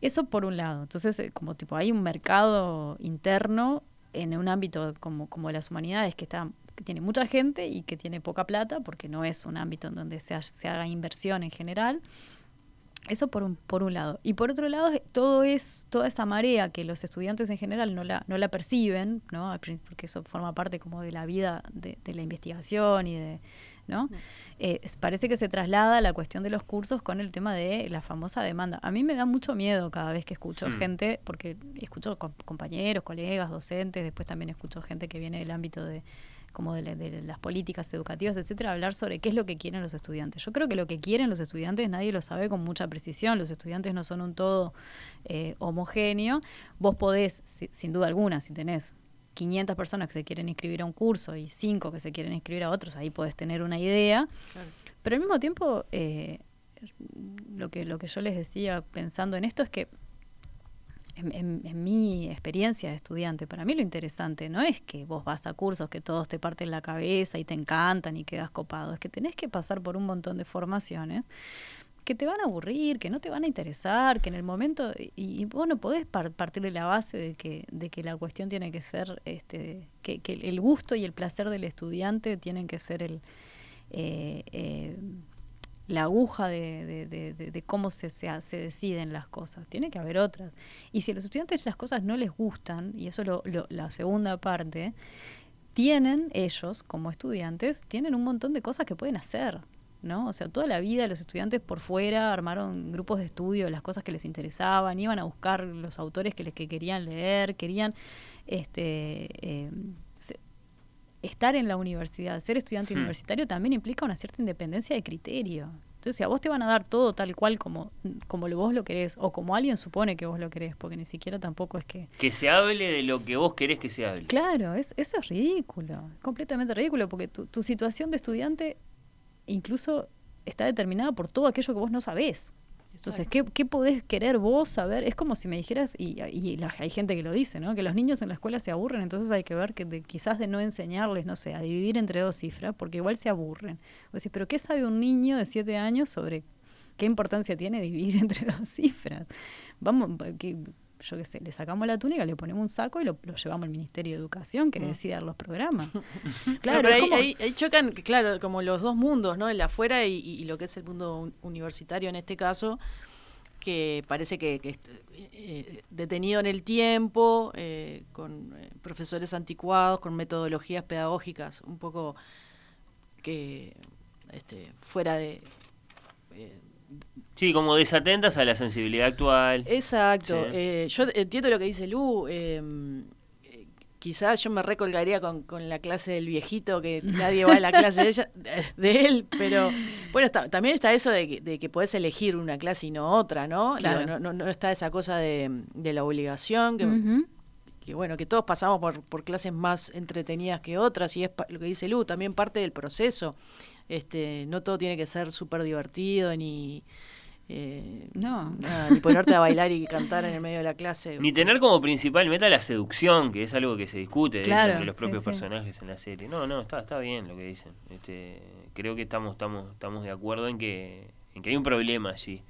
Eso por un lado. Entonces, eh, como tipo, hay un mercado interno en un ámbito como, como las humanidades que está que tiene mucha gente y que tiene poca plata, porque no es un ámbito en donde se, ha- se haga inversión en general. Eso por un, por un lado. Y por otro lado, todo es, toda esa marea que los estudiantes en general no la, no la perciben, ¿no? Porque eso forma parte como de la vida de, de la investigación y de, ¿no? Eh, parece que se traslada la cuestión de los cursos con el tema de la famosa demanda. A mí me da mucho miedo cada vez que escucho Hmm. gente, porque escucho com- compañeros, colegas, docentes, después también escucho gente que viene del ámbito de como de, la- de las políticas educativas, etcétera, hablar sobre qué es lo que quieren los estudiantes. Yo creo que lo que quieren los estudiantes nadie lo sabe con mucha precisión. Los estudiantes no son un todo eh, homogéneo. Vos podés, si- sin duda alguna, si tenés 500 personas que se quieren inscribir a un curso y 5 que se quieren inscribir a otros, ahí podés tener una idea. Claro. Pero al mismo tiempo, eh, lo, que, lo que yo les decía pensando en esto es que en, en- en mi experiencia de estudiante, para mí lo interesante no es que vos vas a cursos que todos te parten la cabeza y te encantan y quedas copado, es que tenés que pasar por un montón de formaciones que te van a aburrir, que no te van a interesar, que en el momento, y, y vos no podés par- partir de la base de que, de que la cuestión tiene que ser, este, que, que el gusto y el placer del estudiante tienen que ser el, eh, eh, la aguja de, de- de- de- cómo se, se, se deciden las cosas. Tiene que haber otras. Y si a los estudiantes las cosas no les gustan, y eso es lo, lo- la segunda parte, tienen ellos, como estudiantes, tienen un montón de cosas que pueden hacer. ¿No? O sea, toda la vida los estudiantes por fuera armaron grupos de estudio las cosas que les interesaban, iban a buscar los autores que les que querían leer, querían este eh, se- estar en la universidad, ser estudiante Hmm. universitario también implica una cierta independencia de criterio. Entonces, si a vos te van a dar todo tal cual como, como vos lo querés, o como alguien supone que vos lo querés, porque ni siquiera tampoco es que... Que se hable de lo que vos querés que se hable. Claro, es, eso es ridículo, es completamente ridículo, porque tu, tu situación de estudiante incluso está determinada por todo aquello que vos no sabés. Entonces, ¿qué, ¿qué podés querer vos saber? Es como si me dijeras, y, y la- hay gente que lo dice, ¿no? Que los niños en la escuela se aburren, entonces hay que ver que de- quizás de no enseñarles, no sé, a dividir entre dos cifras, porque igual se aburren. O decís, pero ¿qué sabe un niño de siete años sobre qué importancia tiene dividir entre dos cifras? Vamos, que, yo qué sé, le sacamos la túnica, le ponemos un saco y lo, lo llevamos al Ministerio de Educación que decida los programas. Claro, es ahí, como- ahí- ahí chocan, claro, como los dos mundos, ¿no? El afuera y, y lo que es el mundo un- universitario en este caso, que parece que, que eh, detenido en el tiempo, eh, con eh, profesores anticuados, con metodologías pedagógicas un poco que este, fuera de... Sí, como desatentas a la sensibilidad actual. Exacto. Sí. eh, yo entiendo lo que dice Lu. eh, eh, quizás yo me recolgaría con, con la clase del viejito, que nadie va a la clase de, ella, de él, pero bueno, está- también está eso de que, de que podés elegir una clase y no otra, ¿no? Claro. Digo, no, no, no está esa cosa de, de la obligación, que bueno, que todos pasamos por, por clases más entretenidas que otras y es pa- lo que dice Lu, también parte del proceso. Este, no todo tiene que ser súper divertido ni... eh, No. nada, ni ponerte a bailar y cantar en el medio de la clase. Ni tener como principal meta la seducción, que es algo que se discute de hecho, Claro, entre los propios sí. personajes en la serie. No, no, está, está bien lo que dicen. Este, creo que estamos, estamos, estamos de acuerdo en que, en que hay un problema allí.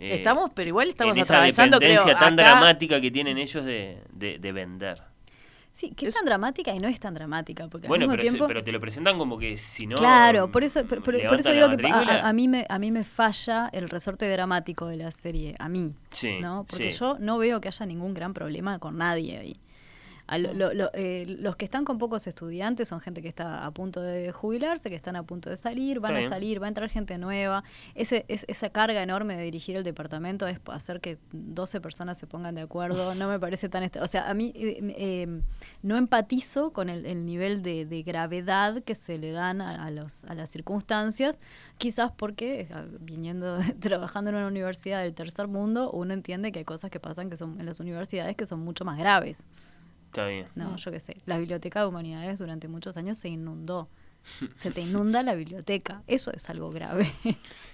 Eh, Estamos, pero igual estamos en esa atravesando, creo, dependencia tan acá- dramática que tienen ellos de, de, de vender. Sí, que es, tan dramática y no es tan dramática, porque Bueno, al mismo pero, se- tiempo... pero te lo presentan como que si no. claro, por eso, por, eso digo que a, a- a mí me, a mí me falla el resorte dramático de la serie, a mí, Sí, ¿no? Porque sí. yo no veo que haya ningún gran problema con nadie ahí. A lo- lo- lo- eh, los que están con pocos estudiantes son gente que está a punto de jubilarse, que están a punto de salir, van a salir, va a entrar gente nueva. Ese, es, esa carga enorme de dirigir el departamento es hacer que 12 personas se pongan de acuerdo. No me parece tan... O sea, a mí eh, eh, no empatizo con el, el nivel de, de gravedad que se le dan a, a los, a las circunstancias, quizás porque, eh, viniendo, trabajando en una universidad del tercer mundo, uno entiende que hay cosas que pasan que son en las universidades que son mucho más graves. Está bien. No, yo qué sé. La biblioteca de humanidades durante muchos años se inundó. Se te inunda la biblioteca. Eso es algo grave.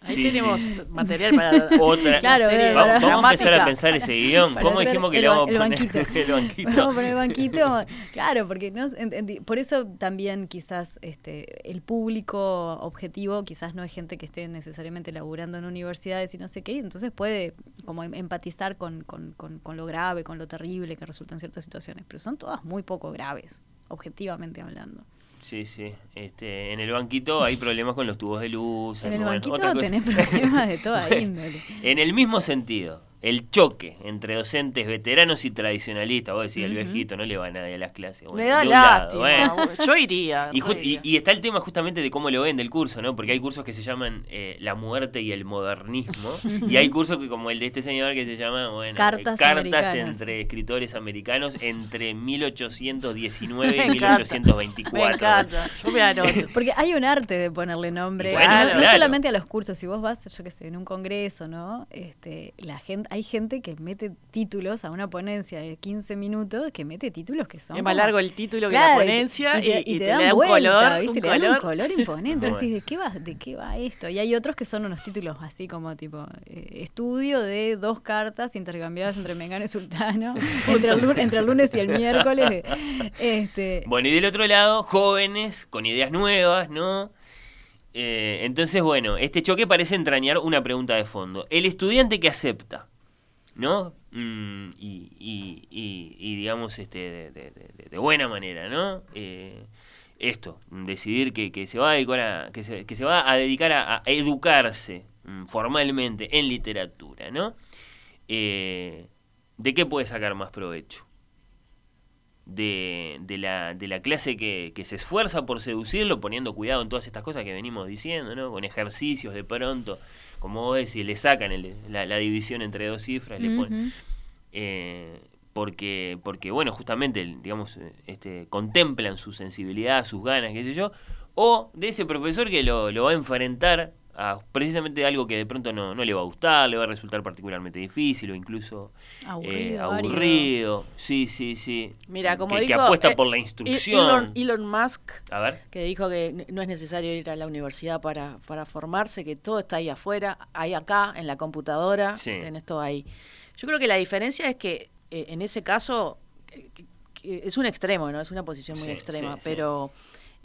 Ahí Sí, tenemos sí. material para Otra. Claro, serie eh, Va- para- vamos a empezar a pensar ese guion. ¿Cómo dijimos que el le vamos a poner banquito. el banquito? Vamos a poner el banquito. Claro, porque no, en- en- por eso también quizás este, el público objetivo quizás no es gente que esté necesariamente laburando en universidades y no sé qué, entonces puede como em- empatizar con, con, con, con lo grave, con lo terrible que resultan ciertas situaciones, pero son todas muy poco graves, objetivamente hablando. Sí, sí. Este, en el banquito hay problemas con los tubos de luz. En el bueno, banquito tenés problemas de toda índole. En el mismo sentido, el choque entre docentes veteranos y tradicionalistas. Vos decís, el Ujú. viejito no le va a nadie a las clases. Bueno, Me da lado, lástima. bueno. Yo iría. Y, está el tema justamente de cómo lo ven del curso, ¿no? Porque hay cursos que se llaman eh, La muerte y el modernismo. y hay cursos que como el de este señor que se llama, bueno, Cartas cartas americanas. entre escritores americanos entre 1819 y Me encanta. 1824. Me encanta. Yo me anoto. Porque hay un arte de ponerle nombre, Bueno, no, solamente a los cursos, si vos vas, yo qué sé, en un congreso, ¿no? Este, la gente, hay gente que mete títulos a una ponencia de 15 minutos, que mete títulos que son Es más como- largo el título que la y te- ponencia y, te, y te, dan le da un vuelta, color. ¿viste? un Le dan color. un color imponente. Bueno. decís, ¿de qué, va, ¿de qué va esto? Y hay otros que son unos títulos así como tipo eh, estudio de dos cartas intercambiadas entre Mengano y Sultano, entre el, lu- entre el lunes y el miércoles. Este, Bueno, y del otro lado, jóvenes con ideas nuevas, ¿no? Eh, entonces, bueno, este choque parece entrañar una pregunta de fondo. El estudiante que acepta, ¿no? Mm, y, y- y- digamos, este, de, buena manera, ¿no? Eh, esto, decidir que, que se va a dedicar a, que se, que se va a dedicar a, a educarse mm, formalmente en literatura, ¿no? Eh, ¿De qué puede sacar más provecho? de, de, la, de la clase que, que se esfuerza por seducirlo, poniendo cuidado en todas estas cosas que venimos diciendo, ¿no? Con ejercicios de pronto, como vos decís, le sacan el- la, la división entre dos cifras, le ponen, eh, porque, porque, bueno, justamente, digamos, eh, este, contemplan su sensibilidad, sus ganas, qué sé yo, o de ese profesor que lo, lo va a enfrentar a precisamente algo que de pronto no, no le va a gustar, le va a resultar particularmente difícil o incluso eh, Aburrido. Sí, sí, sí. Mira, como que, que dijo, apuesta eh, por la instrucción. Elon, Elon Musk, A ver. que dijo que no es necesario ir a la universidad para, para formarse, que todo está ahí afuera, ahí acá, en la computadora, Sí. tenés todo ahí. Yo creo que la diferencia es que eh, en ese caso es un extremo, ¿no? Es una posición muy Sí, extrema, sí. pero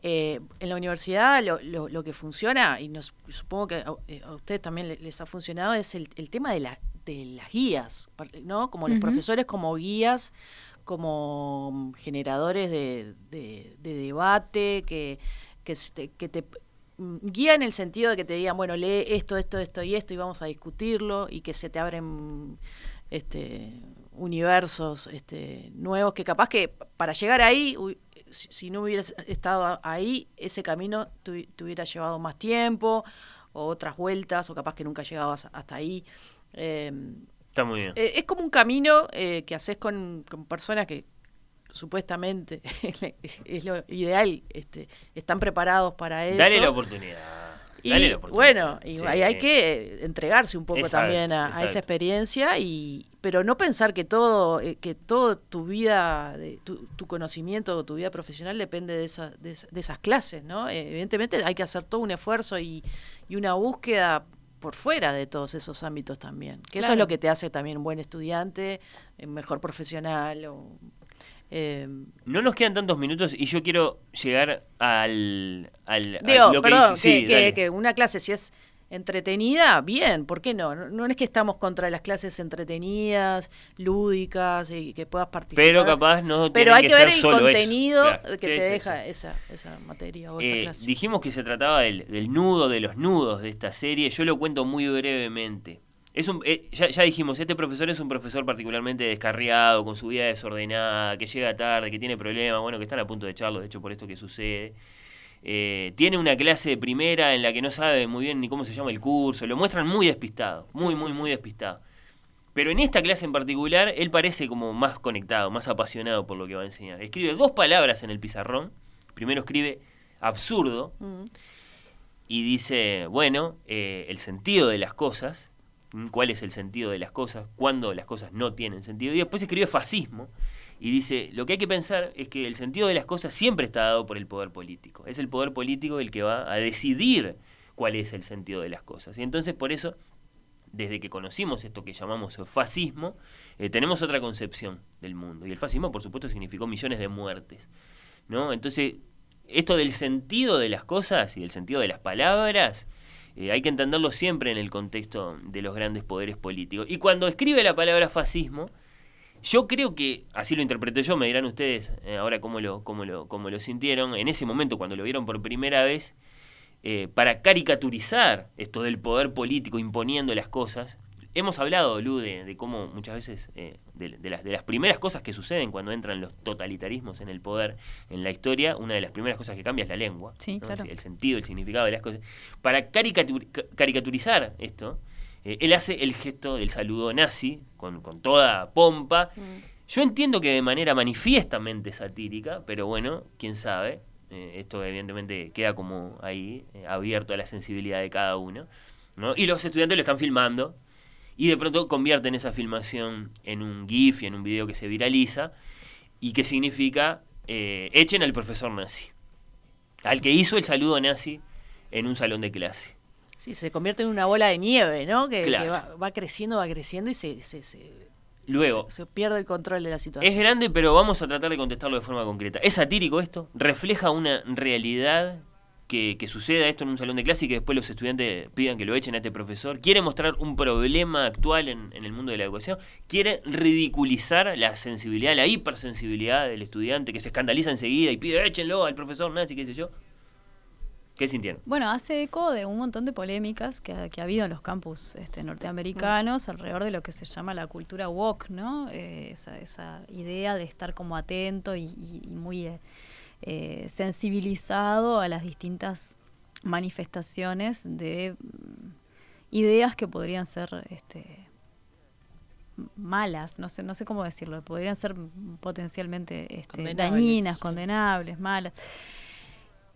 eh, en la universidad lo, lo- lo que funciona, y nos, supongo que a, eh, a ustedes también le- les ha funcionado, es el, el tema de, la, de las guías, ¿no? Como los profesores como guías, como generadores de, de- de debate, que, que, que te mm, guía en el sentido de que te digan, bueno, lee esto, esto, esto y esto y vamos a discutirlo y que se te abren este universos este nuevos que capaz que para llegar ahí si, no hubieras estado ahí ese camino te hubiera llevado más tiempo o otras vueltas o capaz que nunca llegabas hasta ahí Eh, Está muy bien. eh, es como un camino eh, que haces con, con personas que supuestamente es lo ideal, este, están preparados para eso. Dale la oportunidad. Y Dale bueno, y Sí. hay, hay que eh, entregarse un poco Exacto, también a, esa experiencia y pero no pensar que todo eh, que todo tu vida de, tu, tu conocimiento tu vida profesional depende de, esa- de, esa- de esas clases no Eh, evidentemente hay que hacer todo un esfuerzo y, y una búsqueda por fuera de todos esos ámbitos también que eso es lo que te hace también un buen estudiante un mejor profesional o eh, No nos quedan tantos minutos y yo quiero llegar al. al a Digo, lo que perdón, dije- sí, que, que- que una clase si es entretenida, bien, ¿por qué no? No, no es que estamos contra las clases entretenidas, lúdicas y que puedas participar. Pero capaz no Pero hay que que ver el contenido Claro, que sí, te sí, deja esa, esa materia o Eh, esa clase. dijimos que se trataba del, del nudo, de los nudos de esta serie. Yo lo cuento muy brevemente. Es un, eh, ya, ya dijimos, este profesor es un profesor particularmente descarriado, con su vida desordenada, que llega tarde, que tiene problemas, bueno, que están a punto de echarlo, de hecho, por esto que sucede. Eh, tiene una clase de primera en la que no sabe muy bien ni cómo se llama el curso, lo muestran muy despistado, muy, Sí, muy, sí, muy despistado. Pero en esta clase en particular, él parece como más conectado, más apasionado por lo que va a enseñar. Escribe dos palabras en el pizarrón. Primero escribe absurdo, Mm. y dice, bueno, eh, el sentido de las cosas. Cuál es el sentido de las cosas, cuándo las cosas no tienen sentido. Y después escribe fascismo y dice, lo que hay que pensar es que el sentido de las cosas siempre está dado por el poder político. Es el poder político el que va a decidir cuál es el sentido de las cosas. Y entonces por eso, desde que conocimos esto que llamamos fascismo, eh, tenemos otra concepción del mundo. Y el fascismo, por supuesto, significó millones de muertes. ¿no? Entonces, esto del sentido de las cosas y del sentido de las palabras, eh, hay que entenderlo siempre en el contexto de los grandes poderes políticos. Y cuando escribe la palabra fascismo, yo creo que, así lo interpreté yo, me dirán ustedes eh, ahora cómo lo, cómo, lo, cómo lo sintieron, en ese momento cuando lo vieron por primera vez, eh, para caricaturizar esto del poder político imponiendo las cosas. Hemos hablado, Lu, de, de cómo muchas veces, eh, de, de las, de las primeras cosas que suceden cuando entran los totalitarismos en el poder en la historia, una de las primeras cosas que cambia es la lengua. Sí, ¿no? claro. El sentido, el significado de las cosas. Para caricatur- ca- caricaturizar esto, eh, él hace el gesto del saludo nazi, con, con toda pompa. Yo entiendo que de manera manifiestamente satírica, pero bueno, quién sabe. Eh, esto evidentemente queda como ahí, abierto a la sensibilidad de cada uno. ¿no? Y los estudiantes lo están filmando y de pronto convierten esa filmación en un GIF y en un video que se viraliza y que significa eh, echen al profesor nazi, al que hizo el saludo nazi en un salón de clase. Sí, se convierte en una bola de nieve, ¿no? Que, va, va creciendo, va creciendo y se, se, se- Luego, se- se pierde el control de la situación. Es grande, pero vamos a tratar de contestarlo de forma concreta. ¿Es satírico esto? ¿Refleja una realidad que, que suceda esto en un salón de clase y que después los estudiantes pidan que lo echen a este profesor? ¿Quiere mostrar un problema actual en, en el mundo de la educación? ¿Quiere ridiculizar la sensibilidad, la hipersensibilidad del estudiante que se escandaliza enseguida y pide échenlo al profesor nazi, qué sé yo? ¿Qué sintieron? Bueno, hace eco de un montón de polémicas que, ha- que ha habido en los campus este, norteamericanos alrededor de lo que se llama la cultura woke, ¿no? Eh, esa, esa idea de estar como atento y, y- y muy eh, eh, sensibilizado a las distintas manifestaciones de mm, ideas que podrían ser este, malas, no sé, no sé cómo decirlo, podrían ser potencialmente este, Condenables, dañinas, sí. condenables, malas.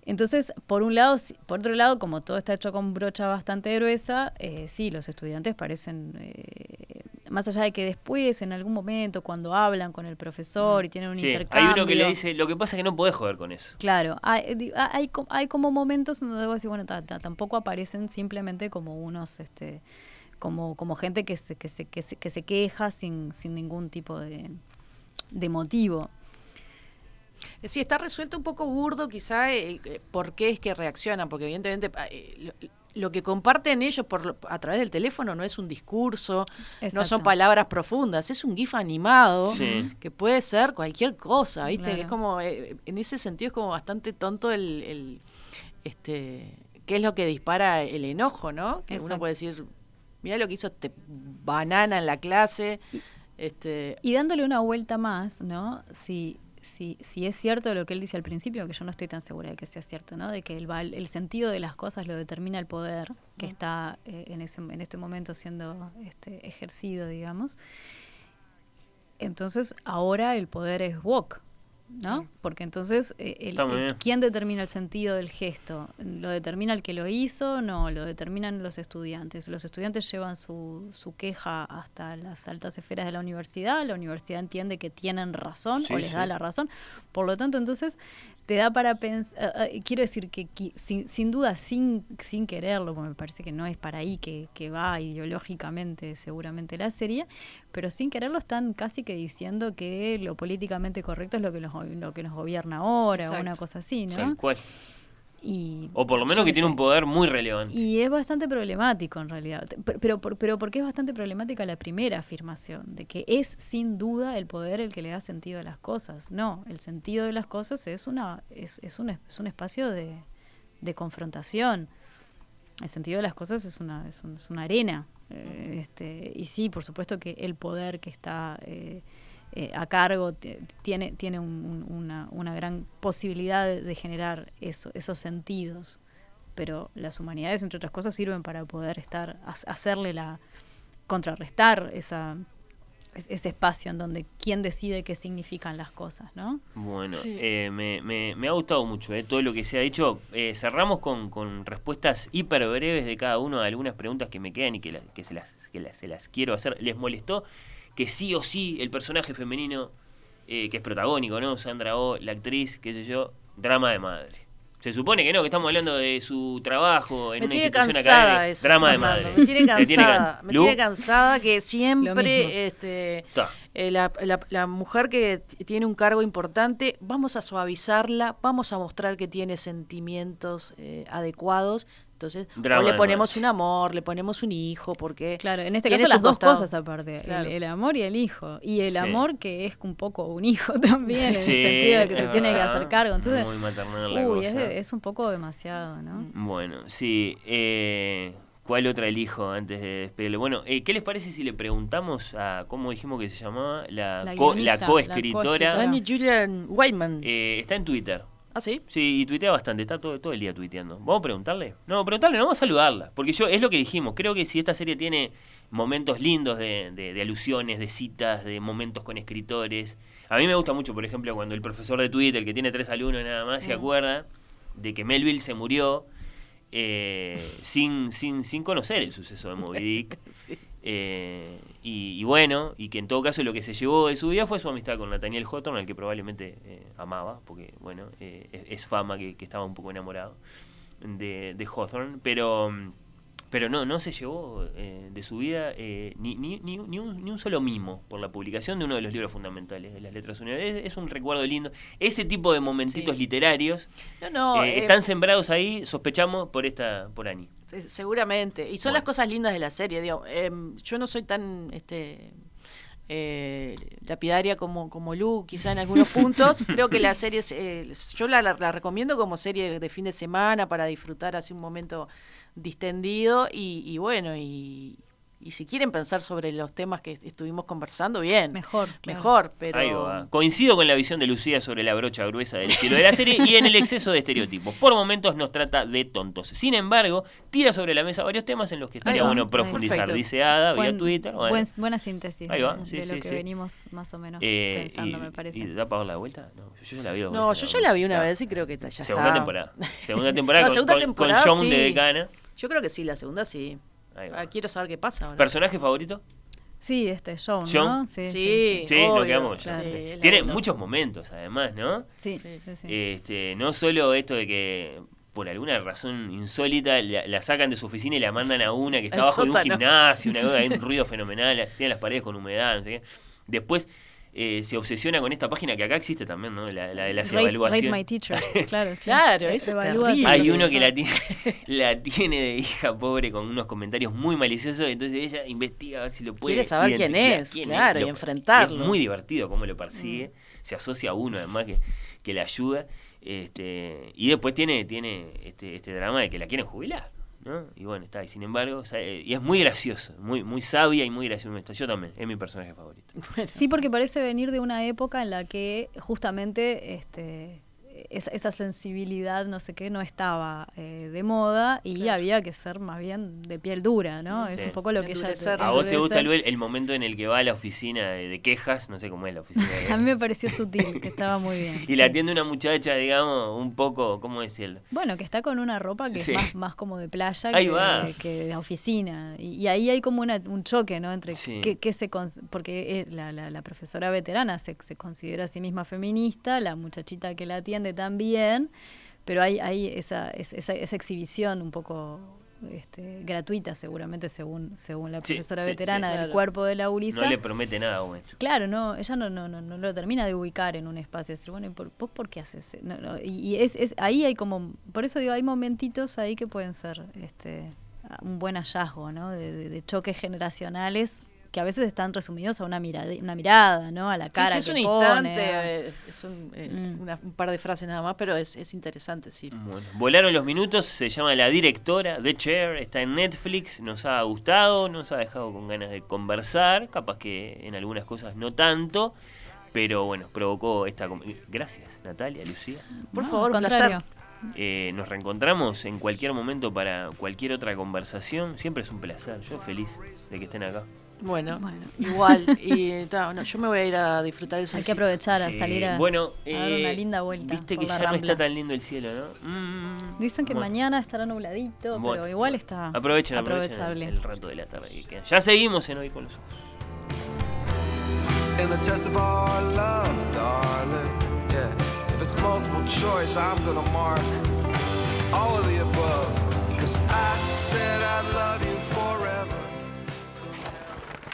Entonces, por un lado, por otro lado, como todo está hecho con brocha bastante gruesa, eh, sí, los estudiantes parecen, eh, más allá de que después, en algún momento, cuando hablan con el profesor y tienen un Sí, hay intercambio... uno que le dice, lo que pasa es que no podés joder con eso. Claro, hay, di- ha- hay, co- hay como momentos donde debo decir, bueno, ta- ta- tampoco aparecen simplemente como unos, este, como, como gente que se, que se, que se, que se queja sin, sin ningún tipo de, de motivo. Eh, Sí, está resuelto un poco burdo quizá eh, eh, por qué es que reaccionan, porque evidentemente eh, lo, que comparten ellos por, lo- a través del teléfono no es un discurso, no son palabras profundas, es un GIF animado Sí. que puede ser cualquier cosa, ¿viste? Claro. Es como, eh, en ese sentido es como bastante tonto el, el, este, qué es lo que dispara el enojo, ¿no? Que uno puede decir, mira lo que hizo este banana en la clase, este, Y dándole una vuelta más, ¿no? Si, si, si es cierto lo que él dice al principio, que yo no estoy tan segura de que sea cierto, ¿no? De que el, val- el sentido de las cosas lo determina el poder que está eh, en, ese, en este momento siendo este, ejercido, digamos. Entonces, ahora el poder es woke, ¿no? Porque entonces, eh, el-. ¿quién determina el sentido del gesto? ¿Lo determina el que lo hizo? No, lo determinan los estudiantes. Los estudiantes llevan su, su queja hasta las altas esferas de la universidad, la universidad entiende que tienen razón Sí, o les da la razón. Por lo tanto, entonces, te da para pensar, quiero decir que qui- sin, sin duda, sin, sin quererlo, porque me parece que no es para ahí que, que va ideológicamente seguramente la serie, pero sin quererlo están casi que diciendo que lo políticamente correcto es lo que nos, go- lo que nos gobierna ahora, o una cosa así, ¿no? Cual. Y, O por lo menos que qué tiene sé. un poder muy relevante. Y es bastante problemático en realidad. Pero, por- pero porque es bastante problemática la primera afirmación, de que es sin duda el poder el que le da sentido a las cosas. No, el sentido de las cosas es, una, es, es, un, es un espacio de, de confrontación. El sentido de las cosas es una, es un- es una arena. Eh, este, y sí, por supuesto que el poder que está eh, eh, a cargo t- tiene, tiene un- un- una, una gran posibilidad de, de generar eso, esos sentidos. Pero las humanidades, entre otras cosas, sirven para poder estar, ha- hacerle la, contrarrestar esa, es- ese espacio en donde quién decide qué significan las cosas, ¿no? Bueno, Sí. eh, me, me- me ha gustado mucho eh, todo lo que se ha dicho. Eh, cerramos con, con respuestas hiper breves de cada uno a algunas preguntas que me quedan y que, la- que, se, las, que se las quiero hacer. ¿Les molestó que sí o sí el personaje femenino, eh, que es protagónico, ¿no? Sandra Oh, la actriz, qué sé yo, drama de madre? Se supone que no, que estamos hablando de su trabajo en Me una tiene institución cansada académica. eso. drama de madre. Me tiene ¿Te can- cansada. Me Lu? tiene cansada que siempre este, Ta. eh, la, la- la mujer que tiene un cargo importante, vamos a suavizarla, vamos a mostrar que tiene sentimientos eh, adecuados. Entonces, Drama o le ponemos un amor, le ponemos un hijo, porque Claro, en este caso las dos cosas aparte, el- Claro. el, amor y el hijo. Y el Sí. amor que es un poco un hijo también, en el sentido de que se es tiene que hacer cargo. Entonces, Muy maternal la uy, es, cosa. de- es un poco demasiado, ¿no? Bueno, sí. Eh, ¿Cuál otra elijo antes de despedirle? Bueno, eh, ¿qué les parece si le preguntamos a, ¿cómo dijimos que se llamaba? La, La co- coescritora. coescritora. Danny Julian Whiteman. eh, está en Twitter. ¿Ah, sí? Sí, y tuitea bastante, está todo, todo el día tuiteando. ¿Vamos a preguntarle? No, preguntarle, no, vamos a saludarla. Porque yo, es lo que dijimos, creo que si esta serie tiene momentos lindos de, de- de alusiones, de citas, de momentos con escritores. A mí me gusta mucho, por ejemplo, cuando el profesor de Twitter, el que tiene tres alumnos nada más, se acuerda de que Melville se murió eh, sin, sin, sin conocer el suceso de Moby Dick. Sí. Eh, y, y bueno, y que en todo caso lo que se llevó de su vida fue su amistad con Nathaniel Hawthorne, al que probablemente eh, amaba, porque bueno, eh, es, es fama que, que estaba un poco enamorado de, de Hawthorne, pero, pero no, no se llevó de su vida ni, ni, ni, un- ni un, solo mimo por la publicación de uno de los libros fundamentales de las letras unidas. Es, es un recuerdo lindo. Ese tipo de momentitos Sí. literarios No, no. están sembrados ahí, sospechamos, por esta por Ani. Eh, Seguramente. Y son Bueno. las cosas lindas de la serie. Digo, Em, yo no soy tan este, eh, lapidaria como, como Lu, quizá en algunos puntos. Creo que la serie, eh, yo la, la- la recomiendo como serie de fin de semana para disfrutar así un momento distendido. Y, y bueno, y, y si quieren pensar sobre los temas que estuvimos conversando, bien. Mejor, claro. Mejor, pero... Ahí va. Coincido con la visión de Lucía sobre la brocha gruesa del estilo de la serie y en el exceso de estereotipos. Por momentos nos trata de tontos. Sin embargo, tira sobre la mesa varios temas en los que estaría bueno profundizar. Perfecto. Dice Ada vía Buen- Twitter. bueno. buen- buena síntesis Ahí va, de, sí, lo sí, que sí. venimos más o menos Eh, pensando, y, me parece. ¿Y da para dar la vuelta? No, yo ya la vi dos No, veces, yo ya la vi una vez y creo que ya Segunda está. temporada. Segunda temporada, No, con, segunda con- temporada, con John de decana. Yo creo que sí, la segunda sí. Ah, quiero saber qué pasa ahora. ¿Personaje favorito? Sí, este John, John. ¿no? Sí, sí. Sí, obvio, quedamos. claro. Sí, Tiene uno. muchos momentos, además, ¿no? Sí, Sí. sí. Este, no solo esto de que por alguna razón insólita la, la sacan de su oficina y la mandan a una que está abajo de un gimnasio, una cosa, hay un ruido fenomenal, tiene las paredes con humedad, no sé qué. Después eh, se obsesiona con esta página que acá existe también, ¿no? La, la de las Rate, evaluaciones. rate my teachers, claro. sí. Claro, eso es evalúa Hay uno que la tiene, la tiene de hija pobre con unos comentarios muy maliciosos, entonces ella investiga a ver si lo puede Quiere saber quién es, quién claro, y Lo- enfrentarlo. Mm. Es muy divertido cómo lo persigue, se asocia a uno además que, que le ayuda, este, y después tiene, tiene este, este drama de que la quieren jubilar. ¿No? Y bueno, está, y sin embargo, eh, y es muy gracioso, muy, muy sabia y muy gracioso. Yo también, es mi personaje favorito. Sí, porque parece venir de una época en la que justamente este, esa, esa sensibilidad, no sé qué, no estaba eh, de moda y Claro. había que ser más bien de piel dura, ¿no? Es un poco lo que ella... Endurecer. ¿A vos te gusta el, el momento en el que va a la oficina de, de quejas? No sé cómo es la oficina de A mí me pareció sutil, que estaba muy bien. Y la sí. atiende una muchacha, digamos, un poco, ¿cómo decirlo? Bueno, que está con una ropa que Sí. es más, más como de playa Ahí que, va. que de oficina. Y, y ahí hay como una- un choque, ¿no? Entre Sí. qué, qué se... cons- Porque eh, la, la- la profesora veterana se, se considera a sí misma feminista, la muchachita que la atiende también, pero hay, hay esa, es- esa, esa exhibición un poco... este, gratuita seguramente según según la profesora sí, veterana sí, del claro. cuerpo de la ULISA No le promete nada a un maestro. Claro, no, ella no, no, no, no lo termina de ubicar en un espacio. Decir, bueno, ¿y por, ¿vos por qué haces? No, no, y y es, es, ahí hay como, por eso digo, hay momentitos ahí que pueden ser este, un buen hallazgo, ¿no? De, de- de choques generacionales que a veces están resumidos a una mirada, una mirada ¿no? A la Sí, cara sí, es que un pone, instante, a- eh, es un, eh, Mm. una- un par de frases nada más, pero es, es interesante, sí. Bueno, volaron los minutos, se llama La Directora, The Chair, está en Netflix, nos ha gustado, nos ha dejado con ganas de conversar, capaz que en algunas cosas no tanto, pero bueno, provocó esta... Gracias, Natalia, Lucía. Por No, favor, placer. Eh, nos reencontramos en cualquier momento para cualquier otra conversación, siempre es un placer, yo feliz de que estén acá. Bueno, Bueno. igual. Y ta, no, yo me voy a ir a disfrutar el Hay solcito. que aprovechar a Sí, salir a, bueno, a dar una eh, linda vuelta. Viste que ya no Rambla. está tan lindo el cielo, ¿no? Mm, Dicen que bueno. mañana estará nubladito, Bueno, pero igual está Aprovechen, aprovechen aprovechable. el, el rato de la tarde que queda. Ya seguimos en Hoy con los Ojos. in the test of our love, darling. Yeah, if it's multiple choice, I'm gonna mark all of the above. Cause I said I'd love you.